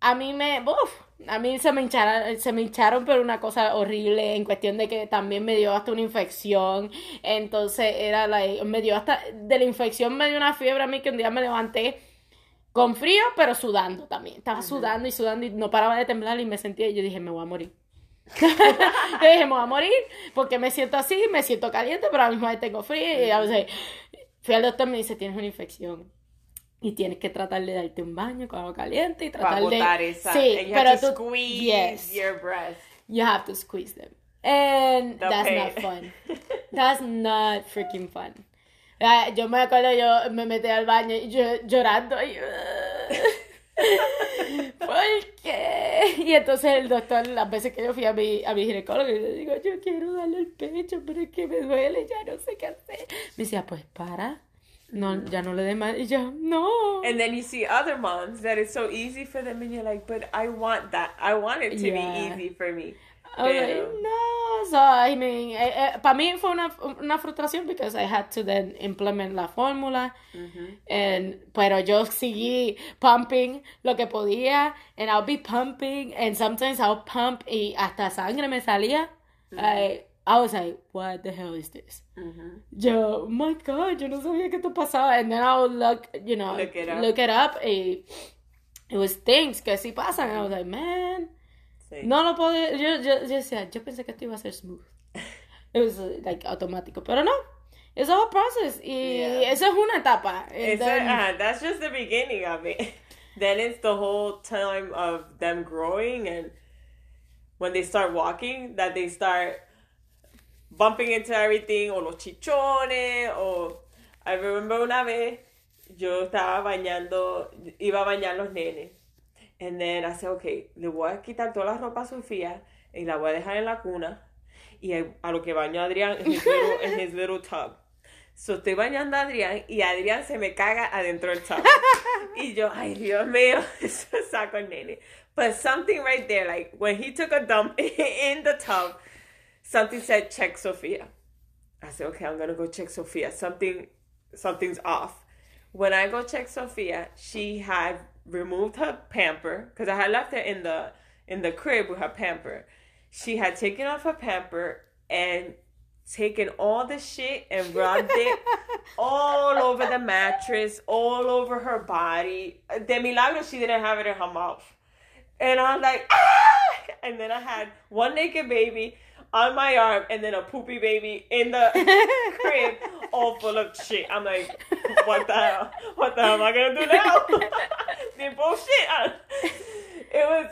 A mí me. Uf, a mí se me hincharon, se me hincharon, pero una cosa horrible en cuestión de que también me dio hasta una infección. Entonces era la. Me dio hasta. De la infección me dio una fiebre a mí que un día me levanté con frío, pero sudando también. Estaba sudando y sudando y no paraba de temblar y me sentía. Y yo dije, me voy a morir. yo dije, me voy a morir porque me siento así, me siento caliente, pero a la misma vez tengo frío. Y a veces, fui al doctor y me dice, tienes una infección. Y tienes que tratar de darte un baño con agua caliente y tratar Para de... esa. Sí, and you pero have to tú... squeeze Yes. your breast. You have to squeeze them. And The that's pain. not fun. That's not freaking fun. Ah, Yo me acuerdo, yo me metí al baño y yo llorando. Y, ¿Por qué? Y entonces el doctor, las veces que yo fui a mi, a mi ginecólogo, y le digo, yo quiero darle el pecho, pero es que me duele, ya no sé qué hacer. Me decía, pues para. No, ya no le dé más. Y yo, no. And then you see other moms that it's so easy for them, and you're like, but I want that. I want it to Yeah. be easy for me. I like, Pero- no, so I mean, eh, eh, para mí fue una, una frustración because I had to then implement la fórmula, and, pero yo seguí pumping lo que podía, and I'll be pumping, and sometimes I'll pump y hasta sangre me salía. I, I was like, what the hell is this? Yo, oh my god, yo no sabía que esto pasaba, and then I'll look, you know, Look it up. look it up, y it was things que sí pasan, and I was like, man. Sí. No lo puedo. Yo, yo, yo decía, yo pensé que esto iba a ser smooth. It was like automático. Pero no. It's a whole process. Y Yeah. esa es una etapa. A- uh, that's just the beginning of it. then it's the whole time of them growing and when they start walking, that they start bumping into everything, o los chichones, o... I remember una vez, yo estaba bañando, iba a bañar los nenes. And then I said, okay, le voy a quitar toda la ropa a Sofía y la voy a dejar en la cuna. Y a lo que baño a Adrián en his little, en his little tub. So estoy bañando a Adrián y Adrián se me caga adentro del tub. y yo, ay Dios mío, eso saco el nene. But something right there, like when he took a dump in the tub, something said check Sophia. I said, okay, I'm gonna go check Sophia. Something, something's off. When I go check Sophia, she had removed her pamper because I had left her in the in the crib with her pamper. She had taken off her pamper and taken all the shit and rubbed it all over the mattress, all over her body. De milagro, she didn't have it in her mouth. And I'm like, ah! And then I had one naked baby on my arm and then a poopy baby in the crib all full of shit. I'm like, what the hell? What the hell am I gonna do now? the bullshit. It was.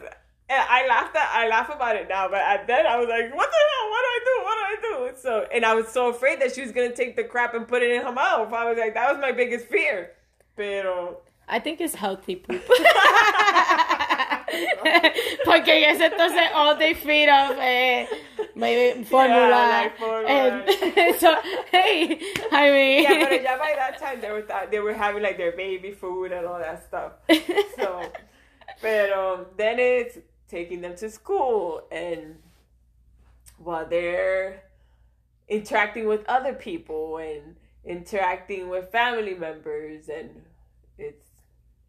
I laughed at I laugh about it now, but at then I was like, what the hell? What do I do? What do I do? So and I was so afraid that she was gonna take the crap and put it in her mouth. I was like, that was my biggest fear. Pero I think it's healthy poop. Porque ese entonces all they feed off eh, maybe formula. like formula. And so, hey, I mean. yeah, but yeah, by that time they were th- they were having like their baby food and all that stuff. So, pero then it's taking them to school and while they're interacting with other people and interacting with family members and it's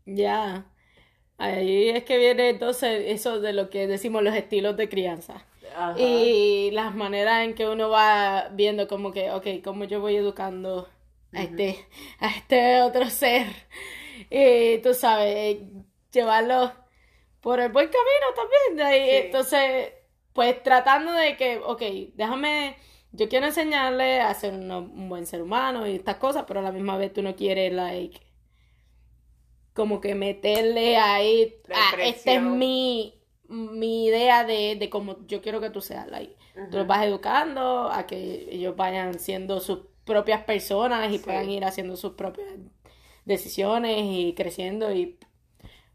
yeah Ahí es que viene entonces eso de lo que decimos los estilos de crianza. Y las maneras en que uno va viendo como que, ok, cómo yo voy educando a este, a este otro ser. Y tú sabes, llevarlo por el buen camino también. Y Sí. Entonces, pues tratando de que, ok, déjame, yo quiero enseñarle a ser uno- un buen ser humano y estas cosas, pero a la misma vez tú no quieres, like, como que meterle ahí, ah, esta es mi, mi idea de, de cómo yo quiero que tú seas, like, tú los vas educando a que ellos vayan siendo sus propias personas y Sí. puedan ir haciendo sus propias decisiones y creciendo y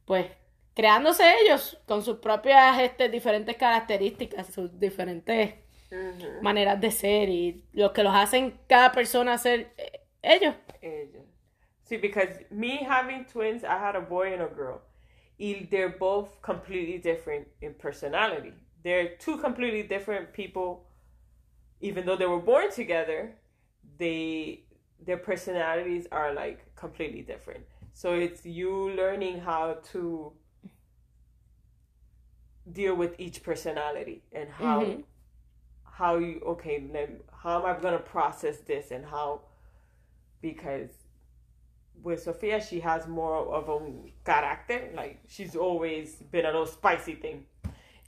pues creándose ellos con sus propias este, diferentes características, sus diferentes maneras de ser y lo que los hacen cada persona ser eh, ellos. Ella. See, because me having twins, I had a boy and a girl. They're both completely different in personality. they're two completely different people. Even though they were born together, they their personalities are like completely different. So it's you learning how to deal with each personality and how Mhm. how you okay how am I gonna process this and how because with Sophia she has more of a character like she's always been a little spicy thing.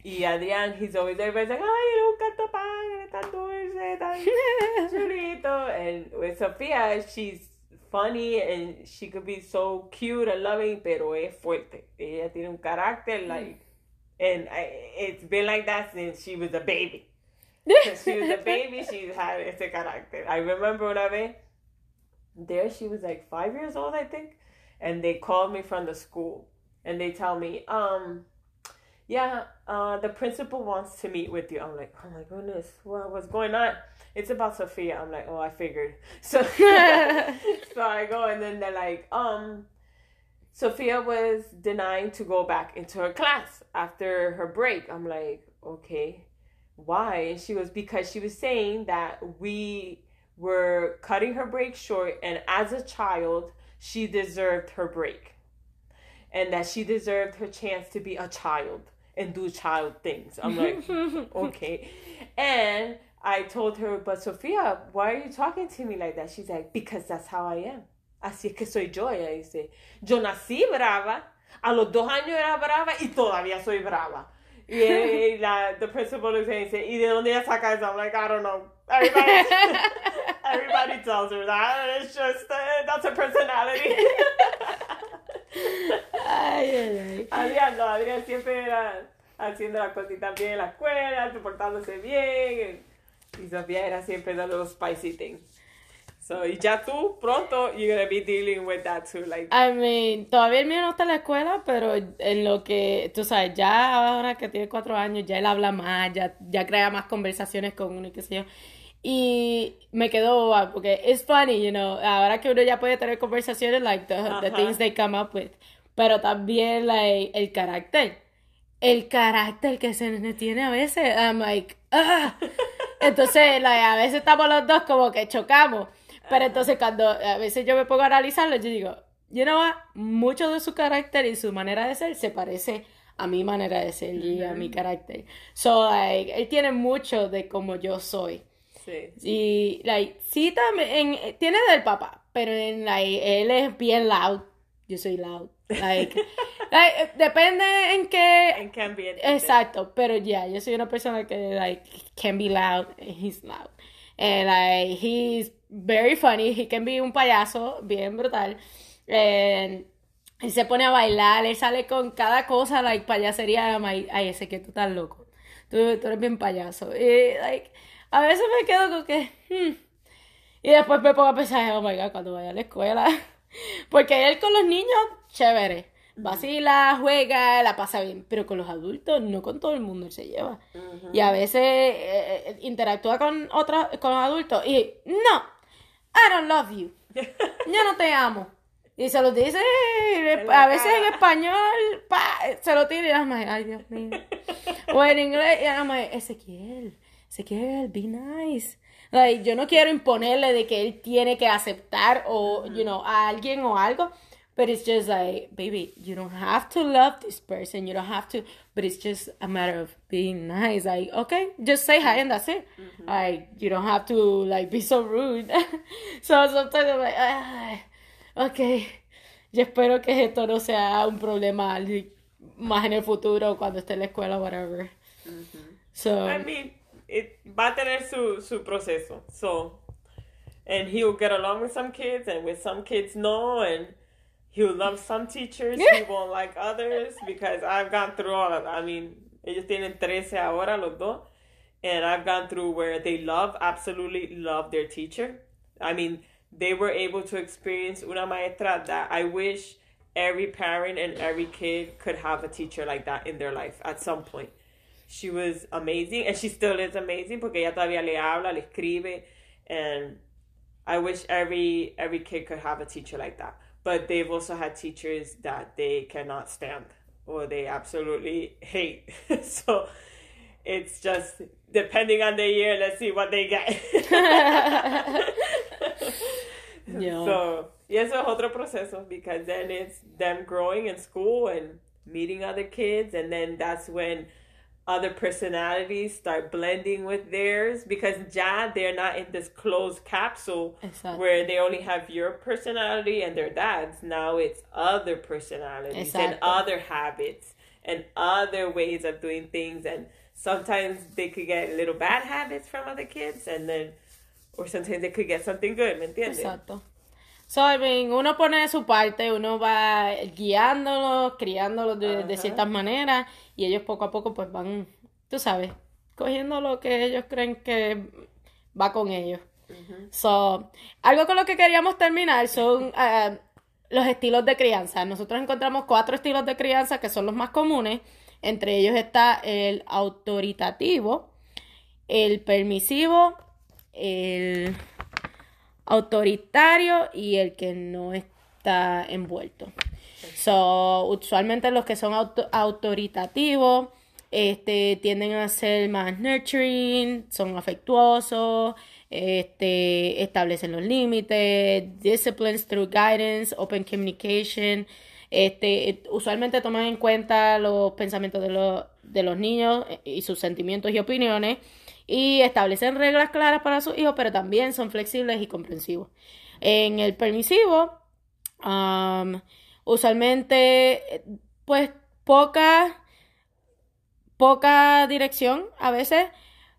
Y Adrián he's always everybody's like ay nunca te pagan tan dulce tan chulito. And with Sophia she's funny and she could be so cute and loving pero es fuerte. Ella tiene un carácter mm. like and I, it's been like that since she was a baby. Since she was a baby, she had ese carácter. I remember una vez, there she was like five years old, I think, and they called me from the school, and they tell me, um, yeah, uh, the principal wants to meet with you. I'm like, oh my goodness, what, what's going on? It's about Sophia. I'm like, oh, I figured. So, so I go, and then they're like, um, Sophia was denying to go back into her class after her break. I'm like, okay, why? And she was because she was saying that we were cutting her break short, and as a child, she deserved her break, and that she deserved her chance to be a child and do child things. I'm like, okay. And I told her, but Sophia, why are you talking to me like that? She's like, because that's how I am. Así es que soy yo. Ella dice, yo nací brava, a los dos años era brava y todavía soy brava. Y, y la, the principal looks at me and dice, ¿y de dónde ella saca eso? I'm like, I don't know. Everybody, everybody tells her that. It's just, uh, that's her personality. Ay, ay, ay. Adrián, no, Adrián siempre era haciendo las cositas bien en la escuela, portándose bien. Y Sofía era siempre the little spicy thing. So, y ya tú, pronto, you're gonna be dealing with that too. Like, I mean, todavía el mío no está en la escuela, pero en lo que, tú sabes, ya ahora que tiene cuatro años, ya él habla más, ya, ya crea más conversaciones con uno y qué sé yo. Y me quedó boba, porque es funny, you know, ahora que uno ya puede tener conversaciones, like the, the things they come up with, pero también, like, el carácter. El carácter que se tiene a veces, I'm like, ah. Entonces, like, a veces estamos los dos como que chocamos. Pero entonces cuando a veces yo me pongo a analizarlo, yo digo, you know what? Mucho de su carácter y su manera de ser se parece a mi manera de ser y a mi carácter. So, like, él tiene mucho de como yo soy. Sí. Y, like, sí también, en- tiene del papá, pero en, like, él es bien loud. Yo soy loud. Like, like, depende en qué be an Exacto, pero ya, yo soy una persona que, like, can be loud, and he's loud. And, like, he's very funny, he can be un payaso bien brutal. And, él se pone a bailar, él sale con cada cosa, like, payasería, ay, ese que tú estás loco. Tú, tú eres bien payaso. Y, like, a veces me quedo con que, hmm. Y después me pongo a pensar, oh my god, cuando vaya a la escuela. Porque él con los niños, chévere. Vacila, juega, la pasa bien. Pero con los adultos, no con todo el mundo él se lleva. Y a veces eh, eh, interactúa con otros, con los adultos. Y, no, I don't love you. Yo no te amo. Y se lo dice, a veces en español, pa, se lo tira y ay Dios mío. O en inglés, y I'm like, Ezequiel, Ezequiel, be nice. Like, yo no quiero imponerle de que él tiene que aceptar o, you know, a alguien o algo. But it's just like, baby, you don't have to love this person. You don't have to, but it's just a matter of being nice. Like, okay, just say hi and that's it. Like, you don't have to, like, be so rude. so sometimes I'm like, "Ay, okay. Yo espero que esto no sea un problema más en el futuro cuando esté en la escuela, whatever. So, I mean, it, va a tener su, su proceso. So, and he'll get along with some kids, and with some kids, no. And he'll love some teachers, he won't like others, because I've gone through all of that. I mean, ellos tienen 13 ahora, los dos. And I've gone through where they love, absolutely love their teacher. I mean, they were able to experience una maestra that I wish every parent and every kid could have a teacher like that in their life at some point. She was amazing and she still is amazing porque ella todavía le habla, le escribe and I wish every every kid could have a teacher like that. But they've also had teachers that they cannot stand or they absolutely hate. so it's just depending on the year, let's see what they get. Yeah. So, y eso es otro proceso because then it's them growing in school and meeting other kids, and then that's when other personalities start blending with theirs because ya they're not in this closed capsule Exacto. where they only have your personality and their dad's. Now it's other personalities and other habits and other ways of doing things, and sometimes they could get little bad habits from other kids, and then or sometimes they could get something good, ¿me entiendes? Exacto. So, I mean, uno pone de su parte, uno va guiándolos, criándolos de, ciertas maneras y ellos poco a poco pues van, tú sabes, cogiendo lo que ellos creen que va con ellos. So, algo con lo que queríamos terminar son eh, los estilos de crianza. Nosotros encontramos cuatro estilos de crianza que son los más comunes. Entre ellos está el autoritativo, el permisivo, el autoritario y el que no está envuelto. So, usualmente los que son auto- autoritativos este, tienden a ser más nurturing, son afectuosos, este, establecen los límites, disciplines through guidance, open communication. Este, usualmente toman en cuenta los pensamientos de los, de los niños y sus sentimientos y opiniones y establecen reglas claras para sus hijos, pero también son flexibles y comprensivos. En el permisivo, um, usualmente, pues poca, poca dirección a veces,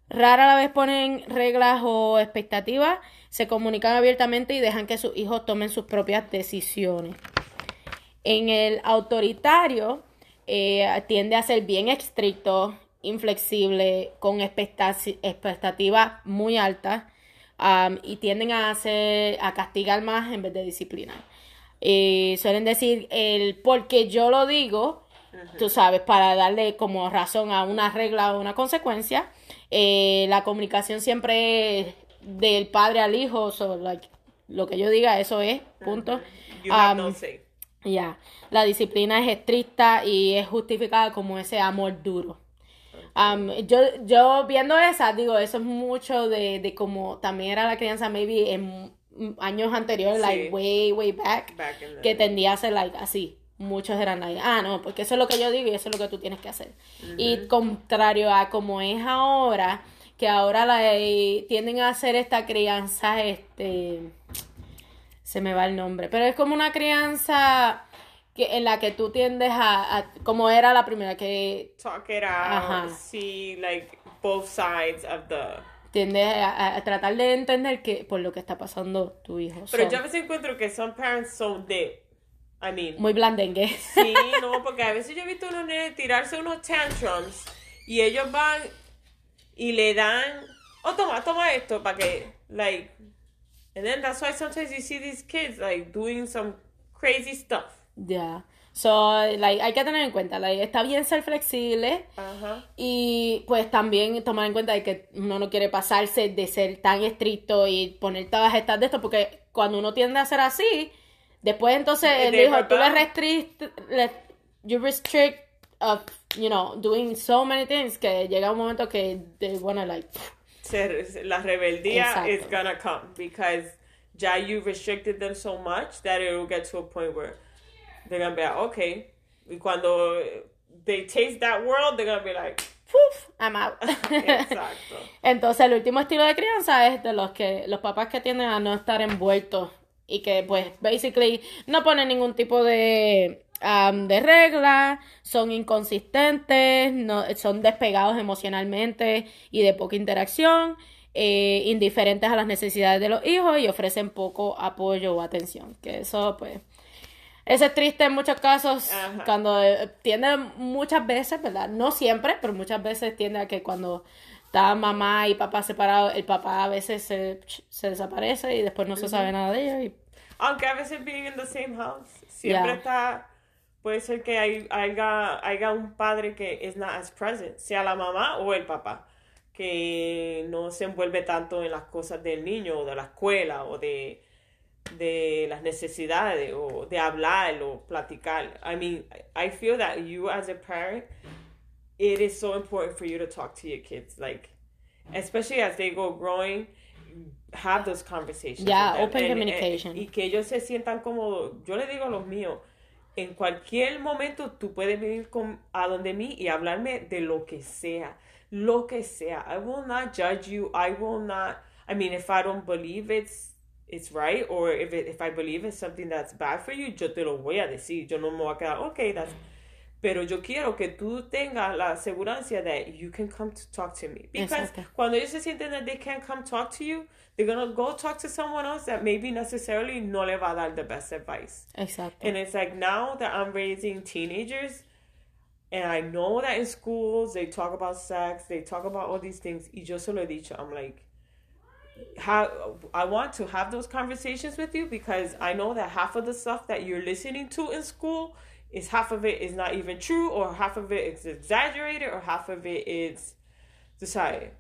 rara la vez ponen reglas o expectativas, se comunican abiertamente y dejan que sus hijos tomen sus propias decisiones. En el autoritario eh, tiende a ser bien estricto, inflexible, con expectativas muy altas um, y tienden a hacer a castigar más en vez de disciplinar. Eh, suelen decir el porque yo lo digo, tú sabes, para darle como razón a una regla o una consecuencia. Eh, la comunicación siempre es del padre al hijo, so, like, lo que yo diga, eso es, punto. You have Um. Ya, la disciplina es estricta y es justificada como ese amor duro. Um, yo, yo viendo esa, digo, eso es mucho de, de como también era la crianza, maybe en años anteriores, Sí. like way, way back, que tendía a ser like así. Muchos eran like, ah, no, porque eso es lo que yo digo y eso es lo que tú tienes que hacer. Y contrario a como es ahora, que ahora la, tienden a hacer esta crianza, este, se me va el nombre, pero es como una crianza que, en la que tú tiendes a, a- como era la primera, que Talk it out. Ajá. See like both sides of the. tiendes a, a tratar de entender que por lo que está pasando tu hijo. Pero So, yo a veces encuentro que some parents son de. I mean, muy blandengue. Sí, no, porque a veces yo he visto unos nenes tirarse unos tantrums y ellos van y le dan, oh, toma, toma esto para que, like, and then that's why sometimes you see these kids, like, doing some crazy stuff. Ya. So, like, hay que tener en cuenta, like, está bien ser flexible Ajá. y pues también tomar en cuenta de que uno no quiere pasarse de ser tan estricto y poner todas estas de esto, porque cuando uno tiende a ser así, después entonces el De hijo, tú le restrict, le- you restrict of, you know, doing so many things que llega un momento que they wanna like, Se- la rebeldía Exacto. is gonna come because ya you restricted them so much that it will get to a point where they're gonna be like, okay. Y cuando they taste that world, they're gonna be like, poof, I'm out. exacto. Entonces, el último estilo de crianza es de los que los papás que tienden a no estar envueltos y que, pues, basically no ponen ningún tipo de, um, de regla, son inconsistentes, no, son despegados emocionalmente y de poca interacción, eh, indiferentes a las necesidades de los hijos y ofrecen poco apoyo o atención. Que eso, pues, eso es triste en muchos casos, Ajá. cuando eh, tiende muchas veces, ¿verdad? No siempre, pero muchas veces tiende a que cuando está mamá y papá separados, el papá a veces se, se desaparece y después no se sabe nada de ellos. Y, Aunque a veces being in the same house, siempre Yeah. está, puede ser que hay, haya, haya un padre que is not as present, sea la mamá o el papá, que no se envuelve tanto en las cosas del niño o de la escuela o de, de las necesidades o de hablar o platicar. I mean, I feel that you as a parent it is so important for you to talk to your kids, like, especially as they go growing. Have those conversations. Yeah, open And- communication. and- y que ellos se sientan cómodos. Yo le digo a los míos, en cualquier momento tú puedes venir con, a donde mí y hablarme de lo que sea. Lo que sea. I will not judge you. I will not. I mean, if I don't believe it's it's right or if it, if I believe it's something that's bad for you, yo te lo voy a decir. Yo no me voy a quedar, okay, that's. Pero yo quiero que tú tengas la asegurancia that you can come to talk to me. Because Exacto. cuando ellos se sienten that they can't come talk to you, they're gonna go talk to someone else that maybe necessarily no le va a dar the best advice. Exacto. And it's like now that I'm raising teenagers, and I know that in schools they talk about sex, they talk about all these things. Y yo se lo he dicho. I'm like, how I want to have those conversations with you because I know that half of the stuff that you're listening to in school is half of it is not even true, or half of it is exaggerated, or half of it is decided.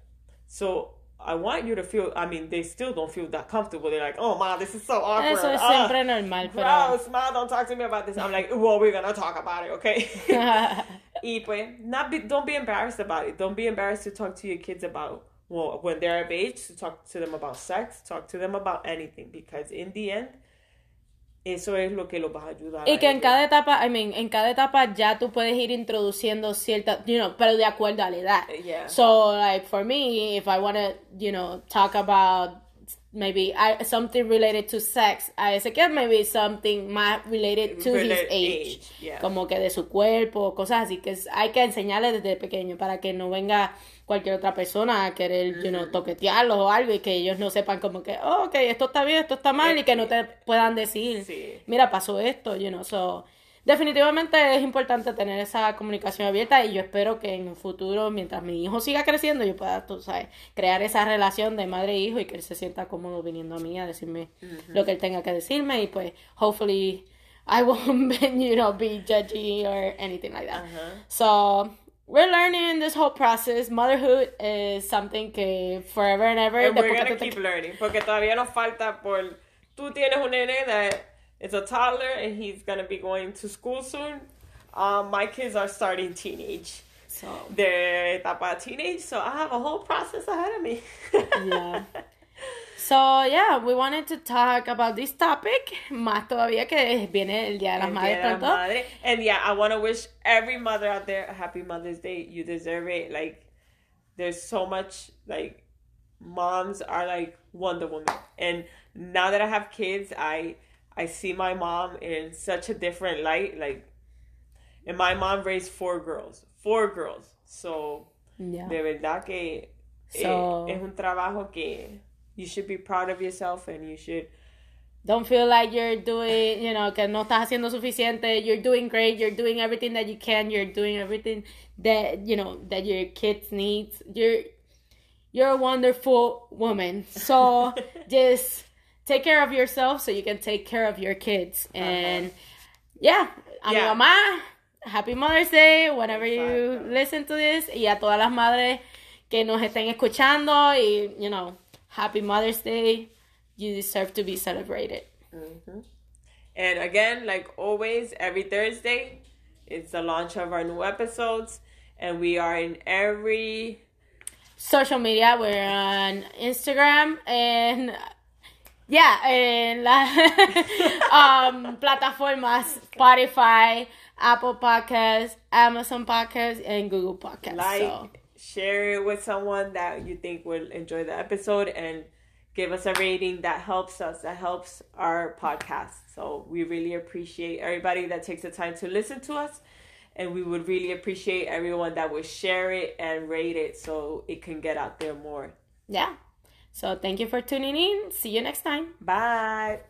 So. I want you to feel. I mean, they still don't feel that comfortable. They're like, "Oh, ma, this is so awkward." Eso es siempre ah, normal, pero... Gross, ma, don't talk to me about this. I'm like, well, we're gonna talk about it, okay? y pues, not be, don't be embarrassed about it. Don't be embarrassed to talk to your kids about, well, when they're of age, to talk to them about sex, talk to them about anything, because in the end, eso es lo que los va a ayudar. Y a que en cada etapa, I mean, en cada etapa ya tú puedes ir introduciendo cierta, you know, pero de acuerdo a la edad. Yeah. So, like, for me, if I want to, you know, talk about maybe I, something related to sex, a ese maybe something más related to his age. age, yeah. Como que de su cuerpo, cosas así, que hay que enseñarle desde pequeño para que no venga cualquier otra persona a querer, you know, toquetearlos o algo y que ellos no sepan como que, oh, ok, esto está bien, esto está mal y que no te puedan decir, Sí. mira, pasó esto, you know, so, definitivamente es importante tener esa comunicación abierta y yo espero que en un futuro, mientras mi hijo siga creciendo, yo pueda, tú sabes, crear esa relación de madre e hijo y que él se sienta cómodo viniendo a mí a decirme lo que él tenga que decirme y pues, hopefully, I won't, you know, be judgy or anything like that. So, we're learning this whole process. Motherhood is something que forever and ever. And we're gonna keep learning, porque todavía nos falta por... Tú tienes un nene that is a toddler and he's gonna be going to school soon. Um, my kids are starting teenage. So, they're about teenage, so I have a whole process ahead of me. Yeah. So, yeah, we wanted to talk about this topic. Más todavía que viene el Día de las Madres Día la pronto. Madre. And yeah, I want to wish every mother out there a happy Mother's Day. You deserve it. Like, there's so much, like, moms are like Wonder Woman. And now that I have kids, I I see my mom in such a different light. Like, and my mom raised four girls. Four girls. So, Yeah. de verdad que eh, So- es un trabajo que you should be proud of yourself and you should Don't feel like you're doing, you know, que no estás haciendo suficiente. You're doing great. You're doing everything that you can. You're doing everything that, you know, that your kids needs. You're you're a wonderful woman. So just take care of yourself so you can take care of your kids. Uh-huh. And yeah, a Yeah. mi mamá, happy Mother's Day whenever you Exacto. listen to this. Y a todas las madres que nos estén escuchando y, you know, happy Mother's Day. You deserve to be celebrated. Mm-hmm. And again, like always, every Thursday, it's the launch of our new episodes, and we are in every social media. We're on Instagram and yeah, en la um, plataformas Spotify, Apple Podcasts, Amazon Podcasts, and Google Podcasts. like, so, share it with someone that you think will enjoy the episode, and give us a rating. That helps us. That helps our podcast. So we really appreciate everybody that takes the time to listen to us. And we would really appreciate everyone that would share it and rate it so it can get out there more. yeah. So thank you for tuning in. See you next time. Bye.